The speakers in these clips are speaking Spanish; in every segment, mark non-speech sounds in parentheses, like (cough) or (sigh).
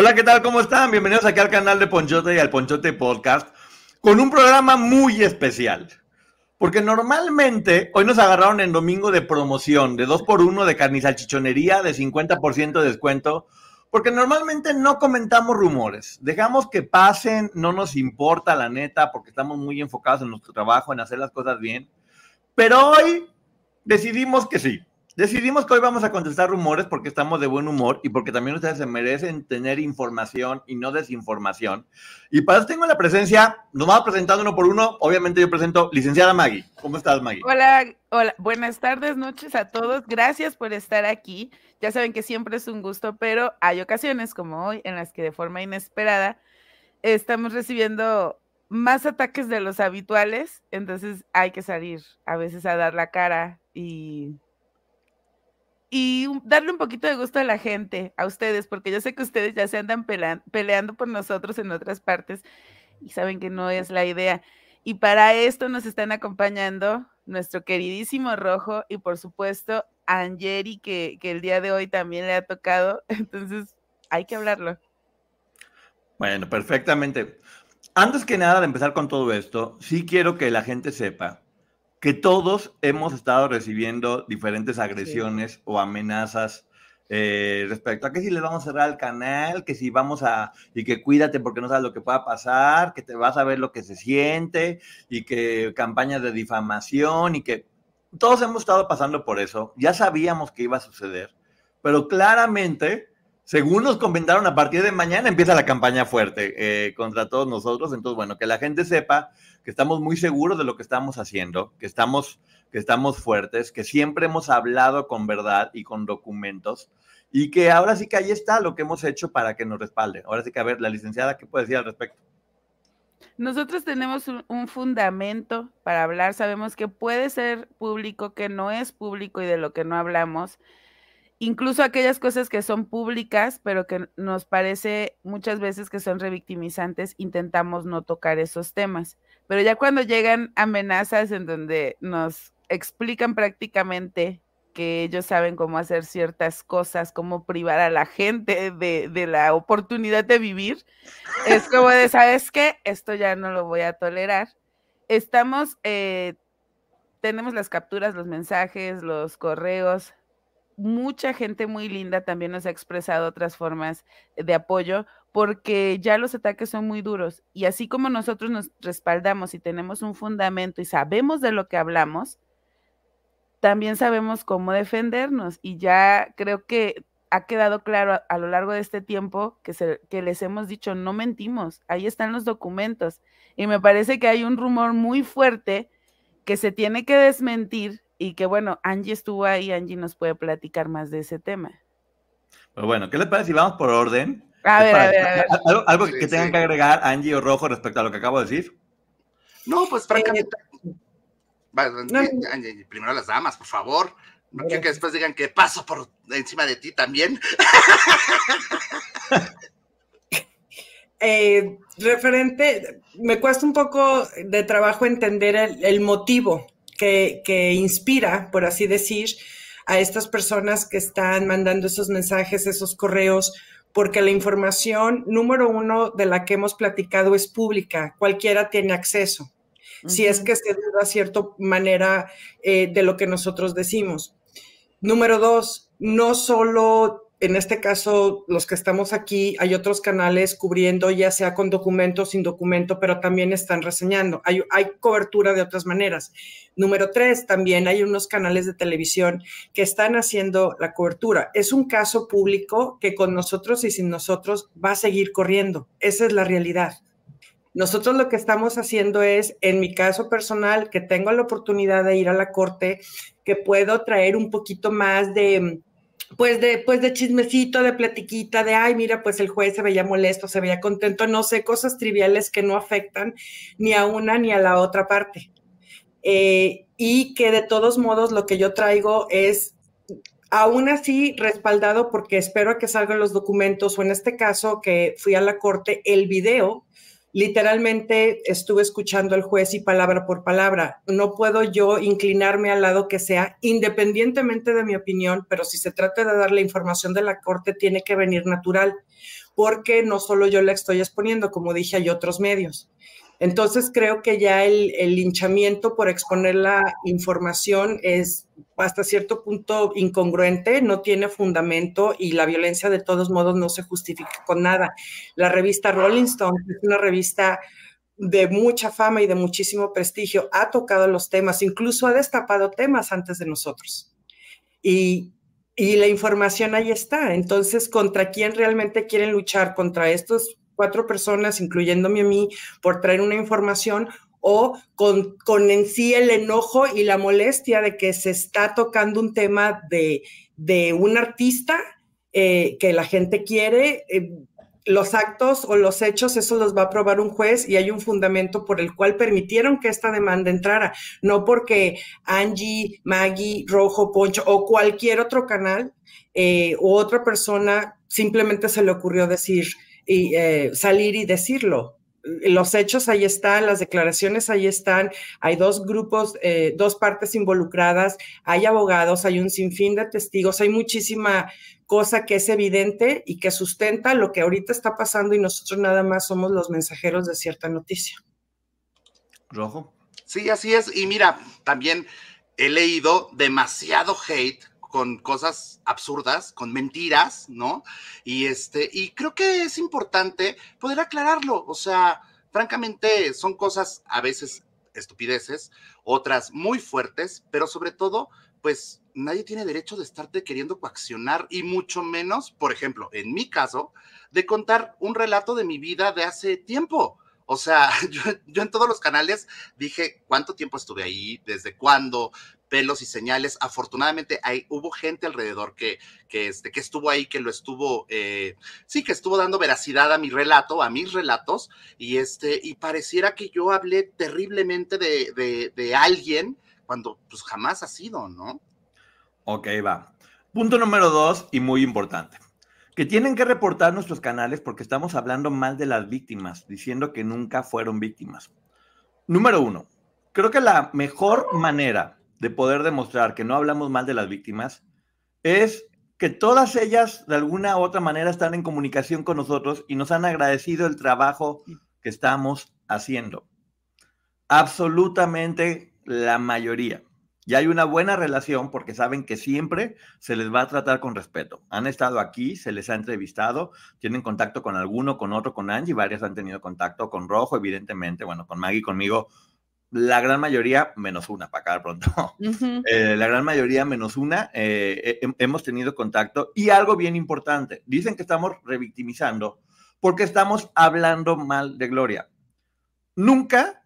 Hola, ¿qué tal? ¿Cómo están? Bienvenidos aquí al canal de Ponchote y al Ponchote Podcast con un programa muy especial. Porque normalmente hoy nos agarraron en domingo de promoción de 2x1 de salchichonería de 50% de descuento. Porque normalmente no comentamos rumores. Dejamos que pasen, no nos importa la neta, porque estamos muy enfocados en nuestro trabajo, en hacer las cosas bien. Pero hoy decidimos que sí. Decidimos que hoy vamos a contestar rumores porque estamos de buen humor y porque también ustedes se merecen tener información y no desinformación. Y para eso tengo la presencia, nos vamos presentando uno por uno. Obviamente yo presento licenciada Maggie. ¿Cómo estás, Maggie? Hola, hola, buenas tardes, noches a todos. Gracias por estar aquí. Ya saben que siempre es un gusto, pero hay ocasiones como hoy en las que de forma inesperada estamos recibiendo más ataques de los habituales, entonces hay que salir a veces a dar la cara y y darle un poquito de gusto a la gente, a ustedes, porque yo sé que ustedes ya se andan peleando por nosotros en otras partes y saben que no es la idea. Y para esto nos están acompañando nuestro queridísimo Rojo y por supuesto Angeri, que, que el día de hoy también le ha tocado. (laughs) Entonces, hay que hablarlo. Bueno, perfectamente. Antes que nada de empezar con todo esto, sí quiero que la gente sepa que todos hemos estado recibiendo diferentes agresiones o amenazas eh, respecto a que si les vamos a cerrar el canal, que si vamos a, y que cuídate porque no sabes lo que pueda pasar, que te vas a ver lo que se siente, y que campañas de difamación, y que todos hemos estado pasando por eso, ya sabíamos que iba a suceder, pero claramente, según nos comentaron, a partir de mañana empieza la campaña fuerte eh, contra todos nosotros, entonces, bueno, que la gente sepa que estamos muy seguros de lo que estamos haciendo, que estamos, que estamos fuertes, que siempre hemos hablado con verdad y con documentos y que ahora sí que ahí está lo que hemos hecho para que nos respalde. Ahora sí que a ver, la licenciada, ¿qué puede decir al respecto? Nosotros tenemos un, fundamento para hablar, sabemos que puede ser público, que no es público y de lo que no hablamos incluso aquellas cosas que son públicas, pero que nos parece muchas veces que son revictimizantes, intentamos no tocar esos temas. Pero ya cuando llegan amenazas en donde nos explican prácticamente que ellos saben cómo hacer ciertas cosas, cómo privar a la gente de, la oportunidad de vivir, es como de, ¿sabes qué? Esto ya no lo voy a tolerar. Estamos, eh, tenemos las capturas, los mensajes, los correos, mucha gente muy linda también nos ha expresado otras formas de apoyo porque ya los ataques son muy duros y así como nosotros nos respaldamos y tenemos un fundamento y sabemos de lo que hablamos, también sabemos cómo defendernos y ya creo que ha quedado claro a, lo largo de este tiempo que, se, que les hemos dicho, no mentimos, ahí están los documentos y me parece que hay un rumor muy fuerte que se tiene que desmentir y que bueno, Angie estuvo ahí, Angie nos puede platicar más de ese tema. Pues bueno, ¿qué les parece si vamos por orden? A ver, a ver, a ver. ¿Algo, que tengan que agregar Angie o Rojo respecto a lo que acabo de decir? No, pues francamente. Eh, primero las damas, por favor. No quiero que después digan que paso por encima de ti también. (laughs) Eh, referente, me cuesta un poco de trabajo entender el motivo que, inspira, por así decir, a estas personas que están mandando esos mensajes, esos correos, porque la información número uno de la que hemos platicado es pública, cualquiera tiene acceso, si es que se duda cierta manera eh, de lo que nosotros decimos. Número dos, no solo en este caso, los que estamos aquí, hay otros canales cubriendo, ya sea con documento, sin documento, pero también están reseñando. Hay, hay, cobertura de otras maneras. Número tres, también hay unos canales de televisión que están haciendo la cobertura. Es un caso público que con nosotros y sin nosotros va a seguir corriendo. Esa es la realidad. Nosotros lo que estamos haciendo es, en mi caso personal, que tengo la oportunidad de ir a la corte, que puedo traer un poquito más de pues de, pues de chismecito, de platiquita, de, ay, mira, pues el juez se veía molesto, se veía contento, no sé, cosas triviales que no afectan ni a una ni a la otra parte. Eh, y que de todos modos lo que yo traigo es aún así respaldado porque espero que salgan los documentos o en este caso que fui a la corte, el video literalmente estuve escuchando al juez y palabra por palabra. No puedo yo inclinarme al lado que sea, independientemente de mi opinión, pero si se trata de dar la información de la corte, tiene que venir natural, porque no solo yo la estoy exponiendo, como dije, hay otros medios. Entonces creo que ya el, el linchamiento por exponer la información es hasta cierto punto incongruente, no tiene fundamento y la violencia de todos modos no se justifica con nada. La revista Rolling Stone es una revista de mucha fama y de muchísimo prestigio, ha tocado los temas, incluso ha destapado temas antes de nosotros. Y, y la información ahí está. Entonces, ¿contra quién realmente quieren luchar? ¿Contra estos cuatro personas, incluyéndome a mí, por traer una información o con, con, en sí el enojo y la molestia de que se está tocando un tema de, de un artista eh, que la gente quiere. Eh, los actos o los hechos, eso los va a aprobar un juez y hay un fundamento por el cual permitieron que esta demanda entrara, no porque Angie, Maggie, Rojo, Poncho o cualquier otro canal eh, u otra persona simplemente se le ocurrió decir, y eh, salir y decirlo. Los hechos ahí están, las declaraciones ahí están, hay dos grupos, eh, dos partes involucradas, hay abogados, hay un sinfín de testigos, hay muchísima cosa que es evidente y que sustenta lo que ahorita está pasando y nosotros nada más somos los mensajeros de cierta noticia. Rojo. Sí, así es. Y mira, también he leído demasiado hate con cosas absurdas, con mentiras, ¿no? Y este, y creo que es importante poder aclararlo. O sea, francamente, son cosas a veces estupideces, otras muy fuertes, pero sobre todo, pues nadie tiene derecho de estarte queriendo coaccionar y mucho menos, por ejemplo, en mi caso, de contar un relato de mi vida de hace tiempo. O sea, (laughs) yo, yo, en todos los canales dije cuánto tiempo estuve ahí, desde cuándo, pelos y señales. Afortunadamente hay, hubo gente alrededor que, que, este, que estuvo ahí, que lo estuvo, eh, sí, que estuvo dando veracidad a mi relato, a mis relatos, y este, y pareciera que yo hablé terriblemente de, de, alguien cuando pues jamás ha sido, ¿no? Ok, va. Punto número dos y muy importante. Que tienen que reportar nuestros canales porque estamos hablando mal de las víctimas, diciendo que nunca fueron víctimas. Número uno, creo que la mejor manera de poder demostrar que no hablamos mal de las víctimas es que todas ellas de alguna u otra manera están en comunicación con nosotros y nos han agradecido el trabajo que estamos haciendo. Absolutamente la mayoría. Y hay una buena relación porque saben que siempre se les va a tratar con respeto. Han estado aquí, se les ha entrevistado, tienen contacto con alguno, con otro, con Angie, varias han tenido contacto con Rojo, evidentemente, bueno, con Maggie, conmigo, la gran mayoría, menos una, para acabar pronto, (laughs) eh, la gran mayoría, menos una, eh, hemos tenido contacto. Y algo bien importante, dicen que estamos revictimizando porque estamos hablando mal de Gloria. Nunca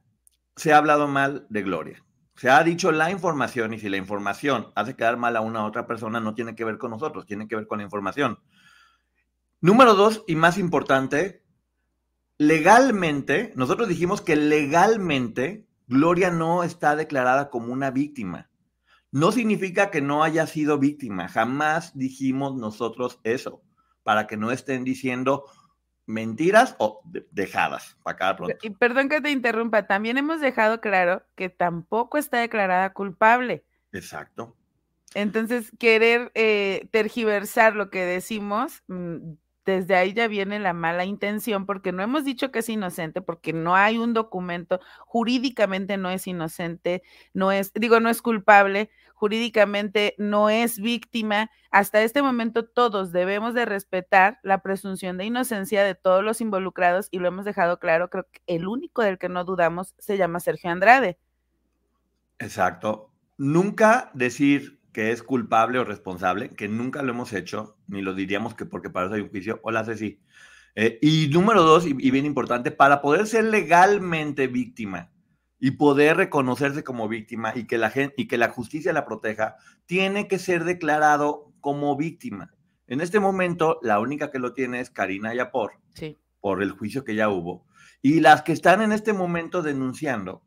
se ha hablado mal de Gloria. Se ha dicho la información y si la información hace quedar mal a una u otra persona, no tiene que ver con nosotros, tiene que ver con la información. Número dos, y más importante, legalmente, nosotros dijimos que legalmente Gloria no está declarada como una víctima. No significa que no haya sido víctima. Jamás dijimos nosotros eso, para que no estén diciendo mentiras o dejadas. Para pronto. Y perdón que te interrumpa, también hemos dejado claro que tampoco está declarada culpable. Exacto. Entonces, querer eh, tergiversar lo que decimos, mm, desde ahí ya viene la mala intención, porque no hemos dicho que es inocente, porque no hay un documento, jurídicamente no es inocente, no es, digo, no es culpable, jurídicamente no es víctima. Hasta este momento todos debemos de respetar la presunción de inocencia de todos los involucrados y lo hemos dejado claro, creo que el único del que no dudamos se llama Sergio Andrade. Exacto. Nunca decir que es culpable o responsable, que nunca lo hemos hecho, ni lo diríamos que porque para eso hay un juicio. Hola, Ceci. Eh, y número dos, y, bien importante, para poder ser legalmente víctima y poder reconocerse como víctima y que la gente y que la justicia la proteja, tiene que ser declarado como víctima. En este momento, la única que lo tiene es Karina Yapor, sí. por el juicio que ya hubo. Y las que están en este momento denunciando,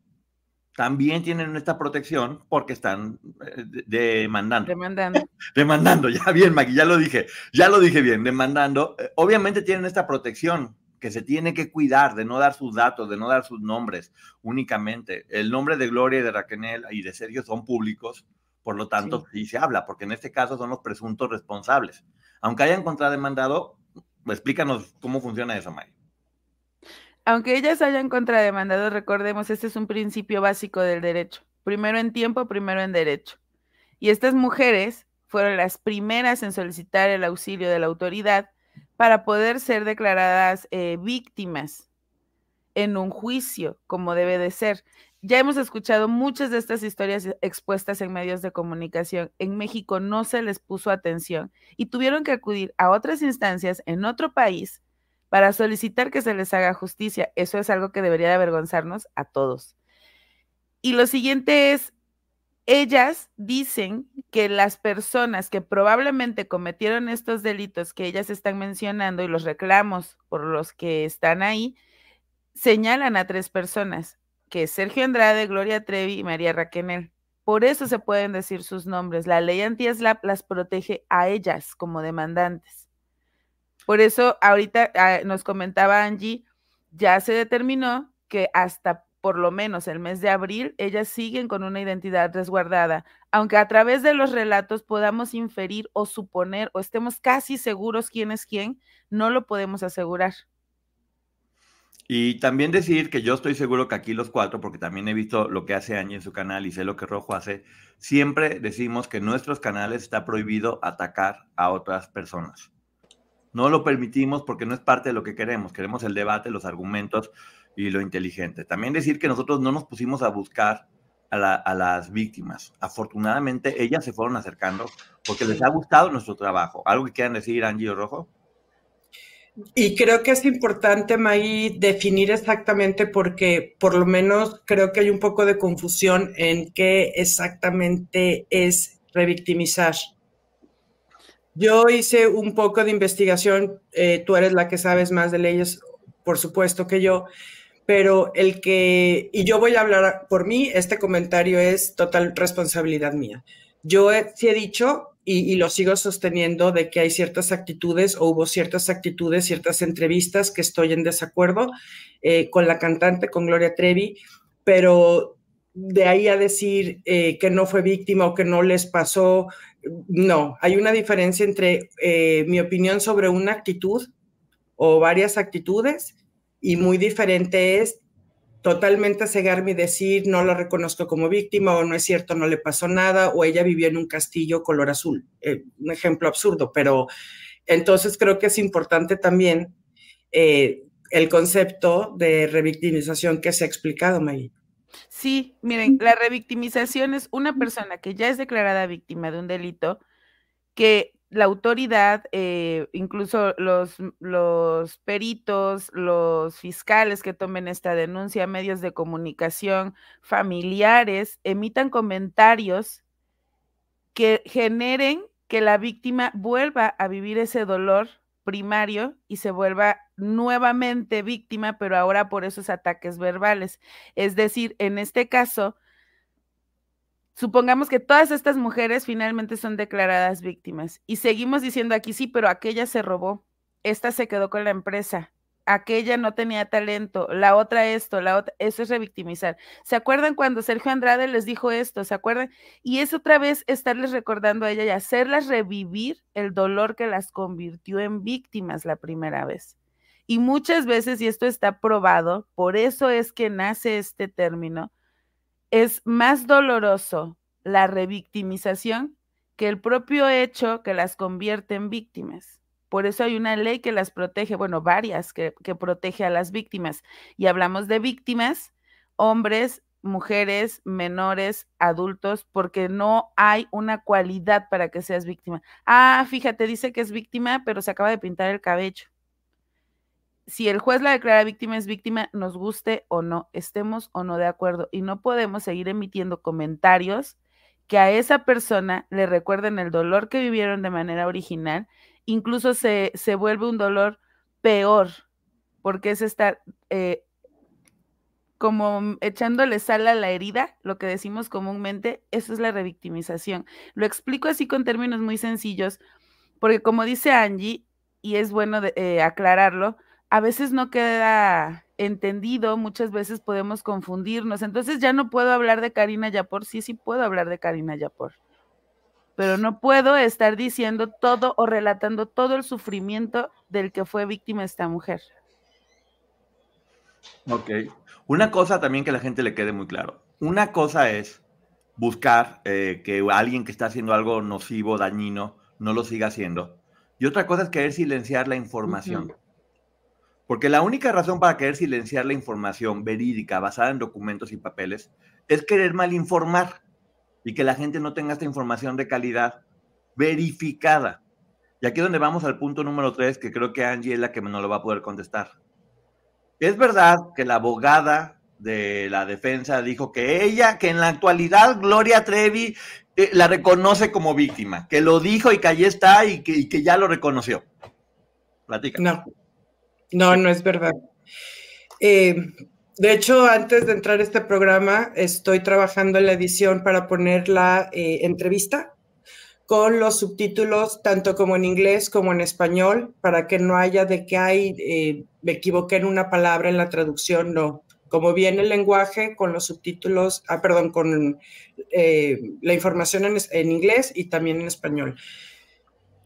también tienen esta protección porque están eh, demandando. Demandando. (laughs) demandando, ya bien, Maggie, ya lo dije, ya lo dije bien, demandando. Eh, obviamente tienen esta protección que se tiene que cuidar de no dar sus datos, de no dar sus nombres únicamente. El nombre de Gloria y de Raquel y de Sergio son públicos, por lo tanto sí. se habla, porque en este caso son los presuntos responsables. Aunque hayan contrademandado, explícanos cómo funciona eso, Maggie aunque ellas hayan contrademandado, recordemos, este es un principio básico del derecho. Primero en tiempo, primero en derecho. Y estas mujeres fueron las primeras en solicitar el auxilio de la autoridad para poder ser declaradas eh, víctimas en un juicio, como debe de ser. Ya hemos escuchado muchas de estas historias expuestas en medios de comunicación. En México no se les puso atención y tuvieron que acudir a otras instancias en otro país para solicitar que se les haga justicia. Eso es algo que debería de avergonzarnos a todos. Y lo siguiente es, ellas dicen que las personas que probablemente cometieron estos delitos que ellas están mencionando y los reclamos por los que están ahí, señalan a tres personas, que es Sergio Andrade, Gloria Trevi y María Raquenel. Por eso se pueden decir sus nombres. La ley anti-SLAP las protege a ellas como demandantes. Por eso ahorita ah, nos comentaba Angie, ya se determinó que hasta por lo menos el mes de abril, ellas siguen con una identidad resguardada, aunque a través de los relatos podamos inferir o suponer o estemos casi seguros quién es quién, no lo podemos asegurar. Y también decir que yo estoy seguro que aquí los cuatro, porque también he visto lo que hace Angie en su canal y sé lo que Rojo hace, siempre decimos que en nuestros canales está prohibido atacar a otras personas. No lo permitimos porque no es parte de lo que queremos. Queremos el debate, los argumentos y lo inteligente. También decir que nosotros no nos pusimos a buscar a, las víctimas. Afortunadamente, ellas se fueron acercando porque les ha gustado nuestro trabajo. ¿Algo que quieran decir, Angie Rojo? Y creo que es importante, May, definir exactamente porque por lo menos creo que hay un poco de confusión en qué exactamente es revictimizar. Yo hice un poco de investigación, eh, tú eres la que sabes más de leyes, por supuesto que yo, pero el que, y yo voy a hablar por mí, este comentario es total responsabilidad mía. Yo sí he dicho y, lo sigo sosteniendo de que hay ciertas actitudes o hubo ciertas actitudes, ciertas entrevistas que estoy en desacuerdo eh, con la cantante, con Gloria Trevi, pero de ahí a decir eh, que no fue víctima o que no les pasó no, hay una diferencia entre eh, mi opinión sobre una actitud o varias actitudes y muy diferente es totalmente cegarme y decir no la reconozco como víctima o no es cierto, no le pasó nada o ella vivió en un castillo color azul. Eh, un ejemplo absurdo, pero entonces creo que es importante también eh, el concepto de revictimización que se ha explicado, Maggie. Sí, miren, la revictimización es una persona que ya es declarada víctima de un delito, que la autoridad, eh, incluso los, los peritos, los fiscales que tomen esta denuncia, medios de comunicación, familiares, emitan comentarios que generen que la víctima vuelva a vivir ese dolor primario y se vuelva nuevamente víctima, pero ahora por esos ataques verbales. Es decir, en este caso, supongamos que todas estas mujeres finalmente son declaradas víctimas y seguimos diciendo aquí sí, pero aquella se robó, esta se quedó con la empresa, aquella no tenía talento, la otra esto, la otra, eso es revictimizar. ¿Se acuerdan cuando Sergio Andrade les dijo esto? ¿Se acuerdan? Y es otra vez estarles recordando a ella y hacerlas revivir el dolor que las convirtió en víctimas la primera vez. Y muchas veces, y esto está probado, por eso es que nace este término, es más doloroso la revictimización que el propio hecho que las convierte en víctimas. Por eso hay una ley que las protege, bueno, varias que, protege a las víctimas. Y hablamos de víctimas, hombres, mujeres, menores, adultos, porque no hay una cualidad para que seas víctima. Ah, fíjate, dice que es víctima, pero se acaba de pintar el cabello. Si el juez la declara víctima, es víctima, nos guste o no, estemos o no de acuerdo. Y no podemos seguir emitiendo comentarios que a esa persona le recuerden el dolor que vivieron de manera original, incluso se, se vuelve un dolor peor, porque es estar eh, como echándole sal a la herida, lo que decimos comúnmente, eso es la revictimización. Lo explico así con términos muy sencillos, porque como dice Angie, y es bueno eh, aclararlo, a veces no queda entendido, muchas veces podemos confundirnos. Entonces ya no puedo hablar de Karina Yapor, sí, sí puedo hablar de Karina Yapor, pero no puedo estar diciendo todo o relatando todo el sufrimiento del que fue víctima esta mujer. Ok. Una cosa también que a la gente le quede muy claro. Una cosa es buscar eh, que alguien que está haciendo algo nocivo, dañino, no lo siga haciendo. Y otra cosa es querer silenciar la información. Porque la única razón para querer silenciar la información verídica basada en documentos y papeles es querer malinformar y que la gente no tenga esta información de calidad verificada. Y aquí es donde vamos al punto número tres, que creo que Angie es la que no lo va a poder contestar. Es verdad que la abogada de la defensa dijo que ella, que en la actualidad Gloria Trevi eh, la reconoce como víctima, que lo dijo y que allí está y que, que ya lo reconoció. Platica. No, no, no es verdad. Eh, de hecho, antes de entrar a este programa, estoy trabajando en la edición para poner la eh, entrevista con los subtítulos tanto como en inglés como en español, para que no haya de que hay, eh, me equivoqué en una palabra en la traducción, no. Como viene el lenguaje con los subtítulos, ah, perdón, con la información en, en inglés y también en español.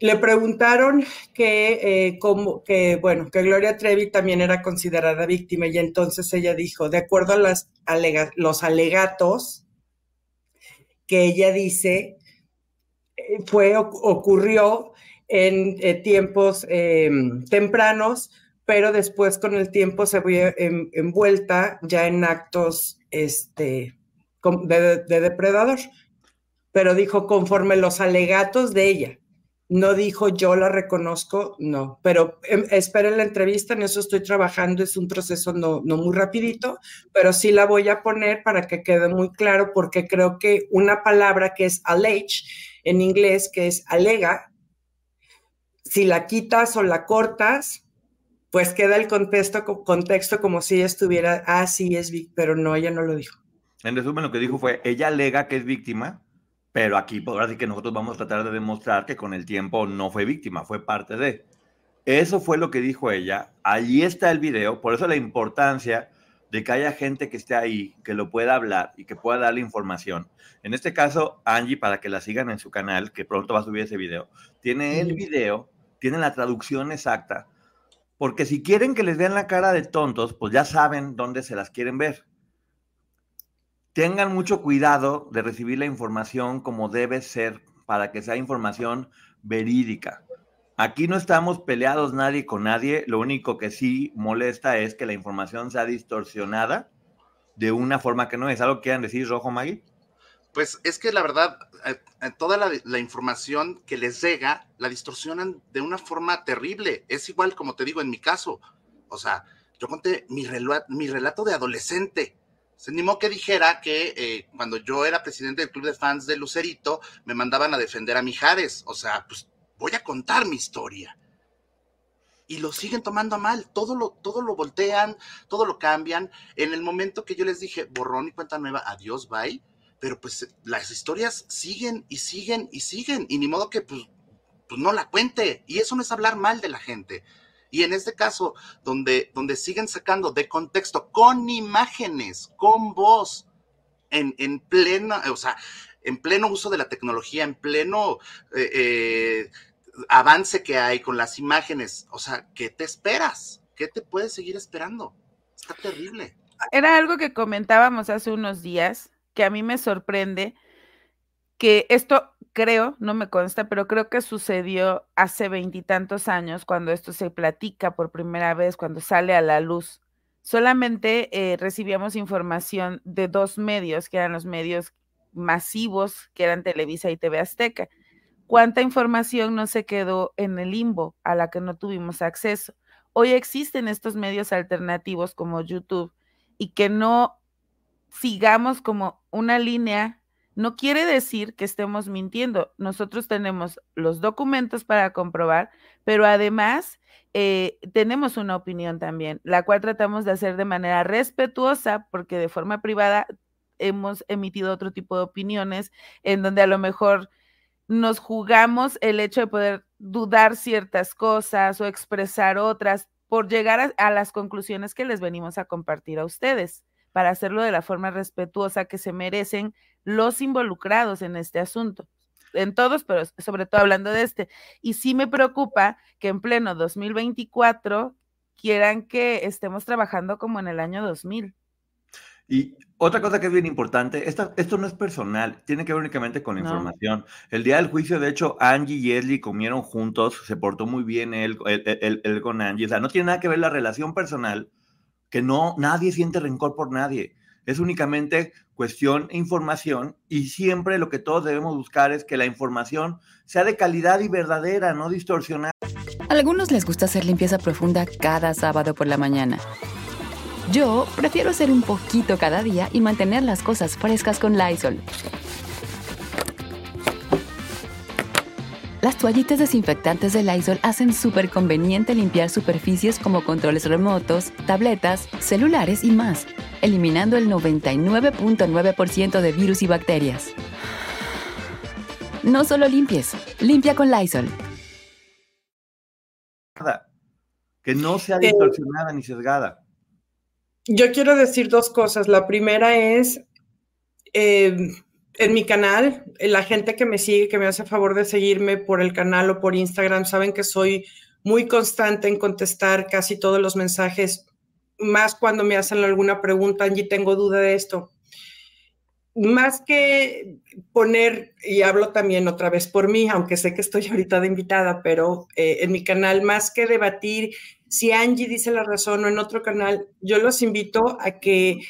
Le preguntaron que, eh, que, bueno, que Gloria Trevi también era considerada víctima y entonces ella dijo, de acuerdo a los alegatos que ella dice, eh, fue, ocurrió en eh, tiempos em, tempranos, pero después con el tiempo se vio envuelta ya en actos este, de depredador. Pero dijo, conforme los alegatos de ella no dijo yo la reconozco, no, pero em, esperen la entrevista, en eso estoy trabajando, es un proceso no, no muy rapidito, pero sí la voy a poner para que quede muy claro, porque creo que una palabra que es allege en inglés, que es alega, si la quitas o la cortas, pues queda el contexto, contexto como si ella estuviera, ah, sí es víctima, pero no, ella no lo dijo. En resumen, lo que dijo fue, ella alega que es víctima, pero aquí, ahora sí que nosotros vamos a tratar de demostrar que con el tiempo no fue víctima, fue parte de. Eso fue lo que dijo ella. Allí está el video, por eso la importancia de que haya gente que esté ahí, que lo pueda hablar y que pueda darle información. En este caso, Angie, para que la sigan en su canal, que pronto va a subir ese video, tiene el video, tiene la traducción exacta, porque si quieren que les vean la cara de tontos, pues ya saben dónde se las quieren ver tengan mucho cuidado de recibir la información como debe ser para que sea información verídica. Aquí no estamos peleados nadie con nadie, lo único que sí molesta es que la información sea distorsionada de una forma que no es. ¿Algo quieran decir, Rojo Magui? Pues es que la verdad, eh, eh, toda la, información que les llega la distorsionan de una forma terrible. Es igual como te digo en mi caso. O sea, yo conté mi relato de adolescente se animó que dijera que eh, cuando yo era presidente del club de fans de Lucerito, me mandaban a defender a Mijares. O sea, pues voy a contar mi historia. Y lo siguen tomando a mal, todo lo, todo lo voltean, todo lo cambian. En el momento que yo les dije, borrón y cuenta nueva, adiós, bye, pero pues las historias siguen y siguen y siguen, y ni modo que pues, pues no la cuente. Y eso no es hablar mal de la gente. Y en este caso, donde, donde siguen sacando de contexto con imágenes, con voz, en, en plena, o sea, en pleno uso de la tecnología, en pleno eh, eh, avance que hay con las imágenes, o sea, ¿qué te esperas? ¿Qué te puedes seguir esperando? Está terrible. Era algo que comentábamos hace unos días, que a mí me sorprende que esto creo, no me consta, pero creo que sucedió hace veintitantos años cuando esto se platica por primera vez, cuando sale a la luz. Solamente eh, recibíamos información de dos medios, que eran los medios masivos, que eran Televisa y TV Azteca. ¿Cuánta información no se quedó en el limbo a la que no tuvimos acceso? Hoy existen estos medios alternativos como YouTube y que no sigamos como una línea no quiere decir que estemos mintiendo. Nosotros tenemos los documentos para comprobar, pero además eh, tenemos una opinión también, la cual tratamos de hacer de manera respetuosa, porque de forma privada hemos emitido otro tipo de opiniones en donde a lo mejor nos jugamos el hecho de poder dudar ciertas cosas o expresar otras por llegar a, a las conclusiones que les venimos a compartir a ustedes para hacerlo de la forma respetuosa que se merecen los involucrados en este asunto. En todos, pero sobre todo hablando de este. Y sí me preocupa que en pleno 2024 quieran que estemos trabajando como en el año 2000. Y otra cosa que es bien importante, esto no es personal, tiene que ver únicamente con la información. El día del juicio, de hecho, Angie y Esli comieron juntos, se portó muy bien él, él, él, con Angie. O sea, no tiene nada que ver la relación personal que no, nadie siente rencor por nadie. Es únicamente cuestión e información y siempre lo que todos debemos buscar es que la información sea de calidad y verdadera, no distorsionada. A algunos les gusta hacer limpieza profunda cada sábado por la mañana. Yo prefiero hacer un poquito cada día y mantener las cosas frescas con Lysol. Las toallitas desinfectantes de Lysol hacen súper conveniente limpiar superficies como controles remotos, tabletas, celulares y más, eliminando el 99.9% de virus y bacterias. No solo limpies, limpia con Lysol. Que no sea eh, distorsionada ni sesgada. Yo quiero decir dos cosas. La primera es, eh, en mi canal, la gente que me sigue, que me hace favor de seguirme por el canal o por Instagram, saben que soy muy constante en contestar casi todos los mensajes, más cuando me hacen alguna pregunta, Angie, tengo duda de esto. Más que poner, y hablo también otra vez por mí, aunque sé que estoy (laughs) ahorita de invitada, pero eh, en mi canal, más que debatir si Angie dice la razón o en otro canal, yo los invito a que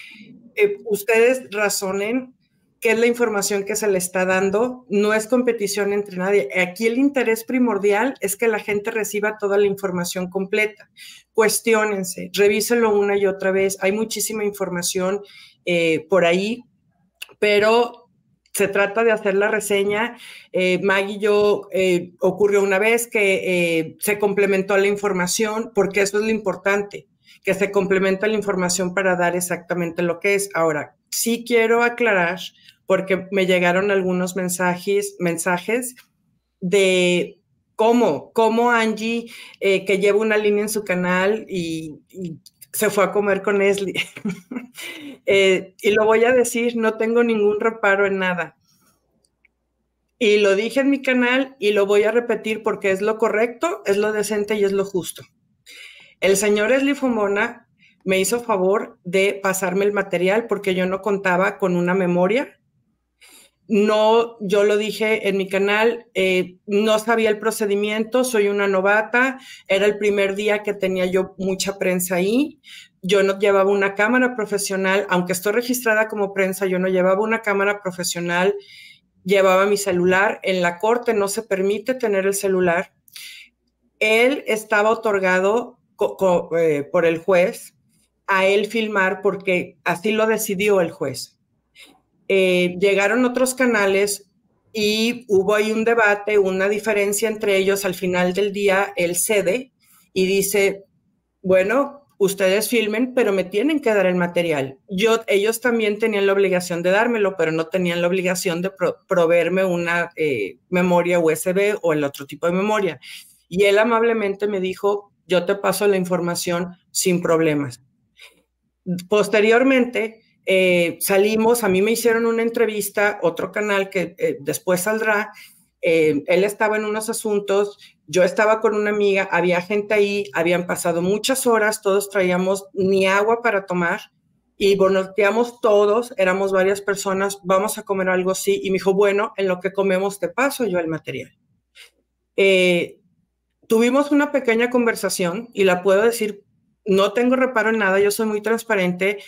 eh, ustedes razonen qué es la información que se le está dando, no es competición entre nadie. Aquí el interés primordial es que la gente reciba toda la información completa. Cuestiónense, revísenlo una y otra vez. Hay muchísima información eh, por ahí, pero se trata de hacer la reseña. Eh, Maggie y yo eh, ocurrió una vez que se complementó la información, porque eso es lo importante, que se complementa la información para dar exactamente lo que es. Ahora, sí quiero aclarar porque me llegaron algunos mensajes, mensajes de cómo, cómo Angie, eh, que lleva una línea en su canal y, se fue a comer con Esli. (laughs) Eh, y lo voy a decir, no tengo ningún reparo en nada. Y lo dije en mi canal y lo voy a repetir porque es lo correcto, es lo decente y es lo justo. El señor Esli Fumona me hizo favor de pasarme el material porque yo no contaba con una memoria no, yo lo dije en mi canal, eh, no sabía el procedimiento, soy una novata, era el primer día que tenía yo mucha prensa ahí, yo no llevaba una cámara profesional, aunque estoy registrada como prensa, yo no llevaba una cámara profesional, llevaba mi celular, en la corte no se permite tener el celular. Él estaba otorgado eh, por el juez a él filmar porque así lo decidió el juez eh, llegaron otros canales y hubo ahí un debate, una diferencia entre ellos. Al final del día, él cede y dice, bueno, ustedes filmen, pero me tienen que dar el material. Yo, ellos también tenían la obligación de dármelo, pero no tenían la obligación de proveerme una eh, memoria USB o el otro tipo de memoria. Y él amablemente me dijo, yo te paso la información sin problemas. Posteriormente, eh, salimos, a mí me hicieron una entrevista, otro canal que eh, después saldrá. Eh, él estaba en unos asuntos, yo estaba con una amiga, había gente ahí, habían pasado muchas horas, todos traíamos ni agua para tomar y volteamos todos, éramos varias personas, vamos a comer algo así, y me dijo, bueno, en lo que comemos te paso yo el material. Tuvimos una pequeña conversación y la puedo decir, no tengo reparo en nada, yo soy muy transparente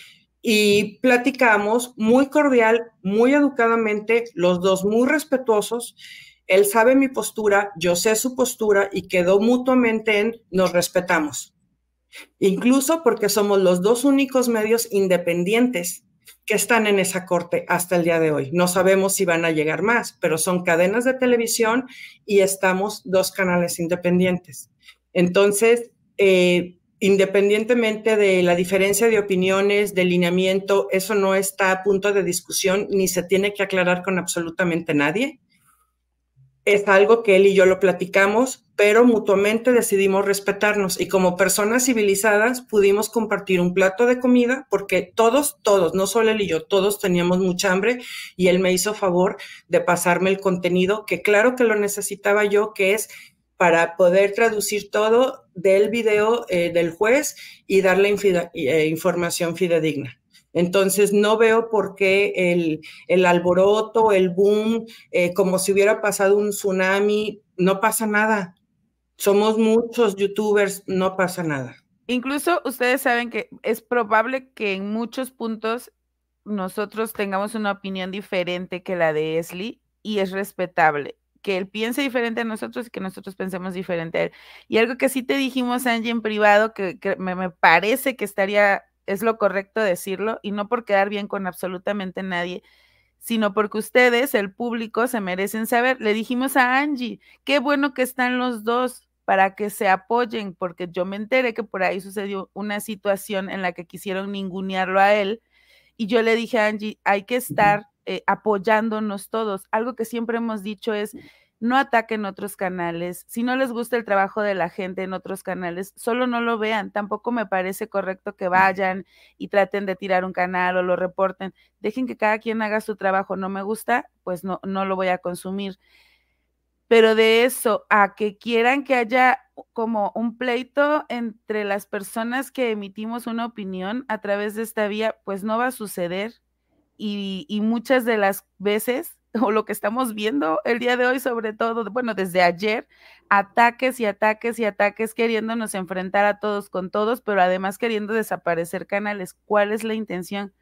y platicamos muy cordial, muy educadamente, los dos muy respetuosos. Él sabe mi postura, yo sé su postura y quedó mutuamente en nos respetamos. Incluso porque somos los dos únicos medios independientes que están en esa corte hasta el día de hoy. No sabemos si van a llegar más, pero son cadenas de televisión y estamos dos canales independientes. Entonces, eh, independientemente de la diferencia de opiniones, de lineamiento, eso no está a punto de discusión ni se tiene que aclarar con absolutamente nadie. Es algo que él y yo lo platicamos, pero mutuamente decidimos respetarnos y como personas civilizadas pudimos compartir un plato de comida porque todos, todos, no solo él y yo, todos teníamos mucha hambre y él me hizo favor de pasarme el contenido que claro que lo necesitaba yo, que es para poder traducir todo del video eh, del juez y darle eh, información fidedigna. Entonces, no veo por qué el, alboroto, el boom, eh, como si hubiera pasado un tsunami, no pasa nada. Somos muchos youtubers, no pasa nada. Incluso ustedes saben que es probable que en muchos puntos nosotros tengamos una opinión diferente que la de Esli y es respetable que él piense diferente a nosotros y que nosotros pensemos diferente a él. Y algo que sí te dijimos, Angie, en privado, que, me, parece que estaría es lo correcto decirlo, y no por quedar bien con absolutamente nadie, sino porque ustedes, el público, se merecen saber. Le dijimos a Angie, qué bueno que están los dos para que se apoyen, porque yo me enteré que por ahí sucedió una situación en la que quisieron ningunearlo a él, y yo le dije a Angie, hay que estar eh, apoyándonos todos. Algo que siempre hemos dicho es, no ataquen otros canales. Si no les gusta el trabajo de la gente en otros canales, solo no lo vean. Tampoco me parece correcto que vayan y traten de tirar un canal o lo reporten. Dejen que cada quien haga su trabajo. No me gusta, pues no, no lo voy a consumir. Pero de eso a que quieran que haya como un pleito entre las personas que emitimos una opinión a través de esta vía, pues no va a suceder. Y, muchas de las veces (laughs) o lo que estamos viendo el día de hoy, sobre todo, bueno, desde ayer, ataques y ataques y ataques queriéndonos enfrentar a todos con todos, pero además queriendo desaparecer canales. ¿Cuál es la intención?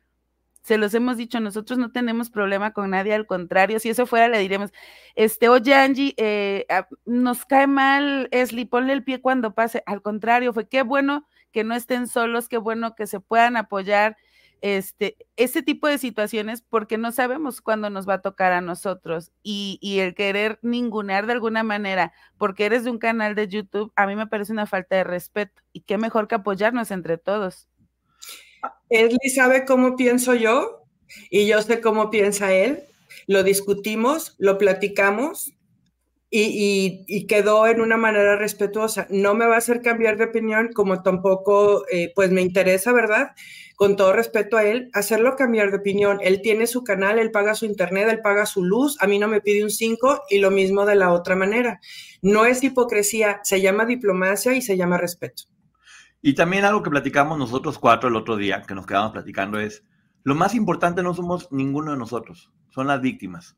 Se los hemos dicho, nosotros no tenemos problema con nadie, al contrario, si eso fuera le diríamos, este, oye Angie, eh, ah, nos cae mal Esli, ponle el pie cuando pase, al contrario, fue qué bueno que no estén solos, qué bueno que se puedan apoyar, este, ese tipo de situaciones porque no sabemos cuándo nos va a tocar a nosotros y, el querer ningunear de alguna manera porque eres de un canal de YouTube, a mí me parece una falta de respeto y qué mejor que apoyarnos entre todos. Esli sabe cómo pienso yo y yo sé cómo piensa él. Lo discutimos, lo platicamos y, quedó en una manera respetuosa. No me va a hacer cambiar de opinión, como tampoco, eh, pues me interesa, ¿verdad? Con todo respeto a él, hacerlo cambiar de opinión. Él tiene su canal, él paga su internet, él paga su luz, a mí no me pide un 5 y lo mismo de la otra manera. No es hipocresía, se llama diplomacia y se llama respeto. Y también algo que platicamos nosotros cuatro el otro día, que nos quedamos platicando, es, lo más importante no somos ninguno de nosotros, son las víctimas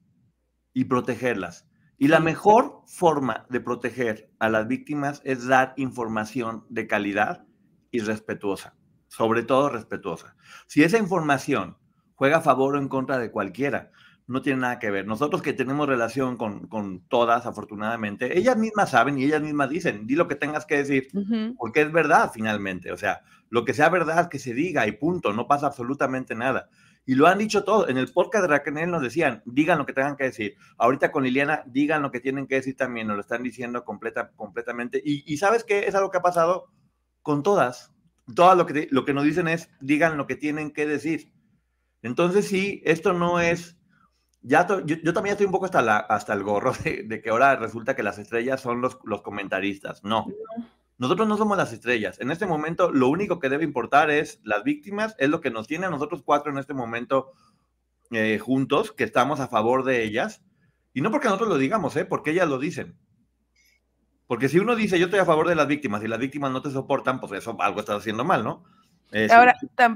y protegerlas y la mejor forma de proteger a las víctimas es dar información de calidad y respetuosa, sobre todo respetuosa. Si esa información juega a favor o en contra de cualquiera, no tiene nada que ver. Nosotros que tenemos relación con, todas, afortunadamente, ellas mismas saben y ellas mismas dicen, di lo que tengas que decir, porque es verdad finalmente. O sea, lo que sea verdad, que se diga y punto, no pasa absolutamente nada. Y lo han dicho todo. En el podcast de Raquel nos decían, digan lo que tengan que decir. Ahorita con Liliana, digan lo que tienen que decir también, nos lo están diciendo completa, completamente. Y, ¿sabes qué? Es algo que ha pasado con todas. Todas lo que, lo que nos dicen es, digan lo que tienen que decir. Entonces, sí, esto no es... Ya yo, también estoy un poco hasta, la, hasta el gorro de, de, que ahora resulta que las estrellas son los, los comentaristas. No. Nosotros no somos las estrellas. En este momento, lo único que debe importar es las víctimas, es lo que nos tiene a nosotros cuatro en este momento eh, juntos, que estamos a favor de ellas. Y no porque nosotros lo digamos, ¿eh? porque ellas lo dicen. Porque si uno dice yo estoy a favor de las víctimas y las víctimas no te soportan, pues eso algo estás haciendo mal, ¿no? Ahora,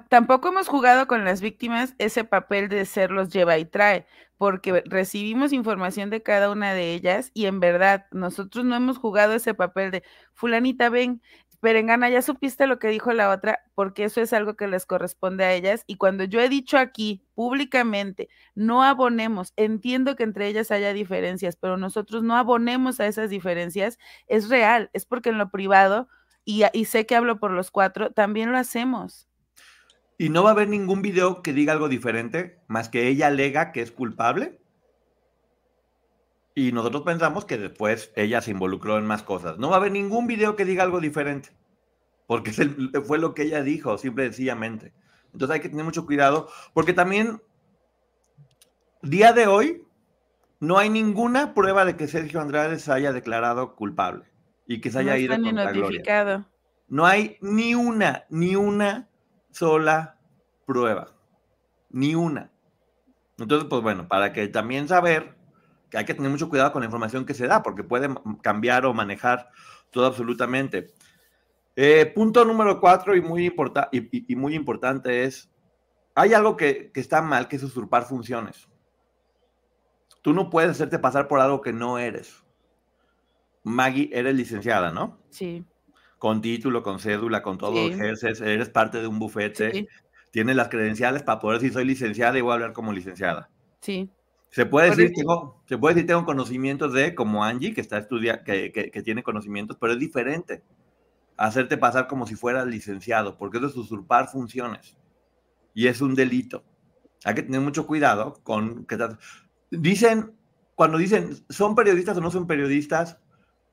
tampoco hemos jugado con las víctimas ese papel de ser los lleva y trae, porque recibimos información de cada una de ellas y en verdad nosotros no hemos jugado ese papel de fulanita, ven, Perengana, ya supiste lo que dijo la otra, porque eso es algo que les corresponde a ellas. Y cuando yo he dicho aquí públicamente, no abonemos, entiendo que entre ellas haya diferencias, pero nosotros no abonemos a esas diferencias, es real, es porque en lo privado y, sé que hablo por los cuatro, también lo hacemos. ¿Y no va a haber ningún video que diga algo diferente, más que ella alega que es culpable? Y nosotros pensamos que después ella se involucró en más cosas. No va a haber ningún video que diga algo diferente, porque fue lo que ella dijo, simple y sencillamente. Entonces hay que tener mucho cuidado, porque también, día de hoy, no hay ninguna prueba de que Sergio Andrade se haya declarado culpable y que se haya ido con notificado. No hay ni una, ni una sola prueba. Ni una. Entonces, pues bueno, para que también saber que hay que tener mucho cuidado con la información que se da, porque puede cambiar o manejar todo absolutamente. Eh, punto número cuatro y muy, y, muy importante es, hay algo que, que está mal, que es usurpar funciones. Tú no puedes hacerte pasar por algo que no eres. Maggie, eres licenciada, ¿no? Sí. Con título, con cédula, con todo, ejerces, eres parte de un bufete, tienes las credenciales para poder decir soy licenciada y voy a hablar como licenciada. Sí. Se puede, decir, tengo, se puede decir, tengo conocimientos de, como Angie, que está estudiando, que, que, tiene conocimientos, pero es diferente. Hacerte pasar como si fueras licenciado, porque eso es usurpar funciones. Y es un delito. Hay que tener mucho cuidado con que dicen, cuando dicen, ¿son periodistas o no son periodistas?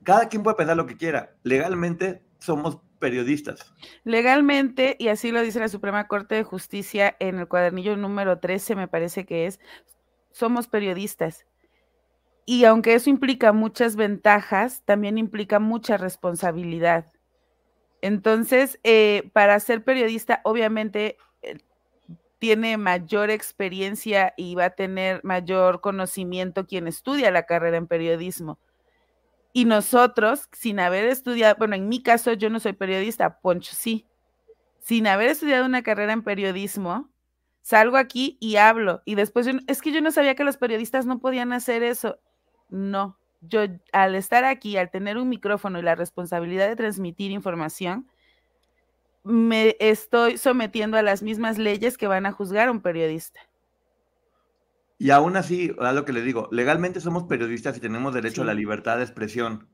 Cada quien puede pensar lo que quiera. Legalmente somos periodistas. Legalmente, y así lo dice la Suprema Corte de Justicia en el cuadernillo número 13, me parece que es, somos periodistas. Y aunque eso implica muchas ventajas, también implica mucha responsabilidad. Entonces, eh, para ser periodista, obviamente eh, tiene mayor experiencia y va a tener mayor conocimiento quien estudia la carrera en periodismo. Y nosotros, sin haber estudiado, bueno, en mi caso yo no soy periodista, Poncho sí, sin haber estudiado una carrera en periodismo, salgo aquí y hablo. Y después, es que yo no sabía que los periodistas no podían hacer eso. No, yo al estar aquí, al tener un micrófono y la responsabilidad de transmitir información, me estoy sometiendo a las mismas leyes que van a juzgar a un periodista. Y aún así, a lo que le digo, legalmente somos periodistas y tenemos derecho a la libertad de expresión,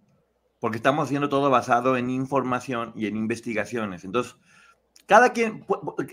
porque estamos haciendo todo basado en información y en investigaciones. Entonces, cada quien,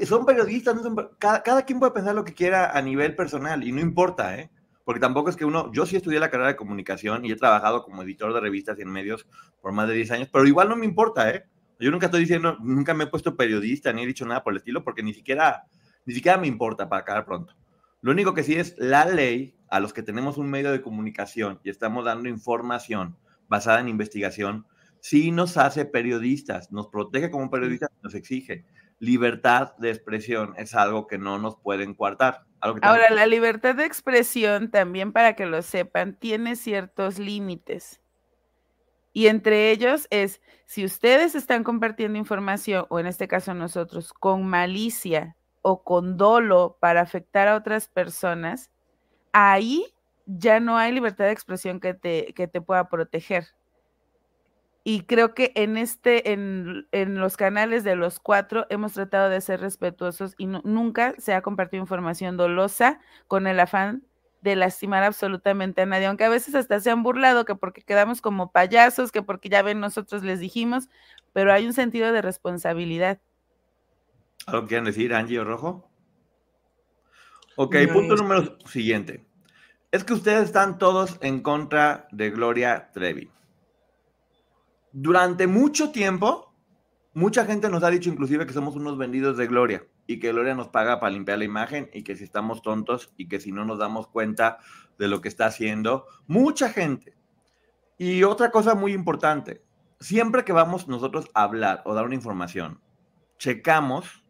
son periodistas, cada, quien puede pensar lo que quiera a nivel personal y no importa, ¿eh? Porque tampoco es que uno, yo sí estudié la carrera de comunicación y he trabajado como editor de revistas y en medios por más de 10 años, pero igual no me importa, ¿eh? Yo nunca estoy diciendo, nunca me he puesto periodista ni he dicho nada por el estilo porque ni siquiera, ni siquiera me importa para acabar pronto. Lo único que sí es la ley a los que tenemos un medio de comunicación y estamos dando información basada en investigación, sí nos hace periodistas, nos protege como periodistas, nos exige. Libertad de expresión es algo que no nos pueden coartar. Ahora, la libertad de expresión, también para que lo sepan, tiene ciertos límites. Y entre ellos es, si ustedes están compartiendo información, o en este caso nosotros, con malicia, o con dolo para afectar a otras personas, ahí ya no hay libertad de expresión que te, que te pueda proteger. Y creo que en este, en, los canales de los cuatro, hemos tratado de ser respetuosos y nunca se ha compartido información dolosa con el afán de lastimar absolutamente a nadie, aunque a veces hasta se han burlado que porque quedamos como payasos, que porque ya ven nosotros les dijimos, pero hay un sentido de responsabilidad. ¿Algo quieren decir, Angie o Rojo? Ok, punto número siguiente. Es que ustedes están todos en contra de Gloria Trevi. Durante mucho tiempo, mucha gente nos ha dicho inclusive que somos unos vendidos de Gloria y que Gloria nos paga para limpiar la imagen y que si estamos tontos y que si no nos damos cuenta de lo que está haciendo, mucha gente. Y otra cosa muy importante, siempre que vamos nosotros a hablar o dar una información, checamos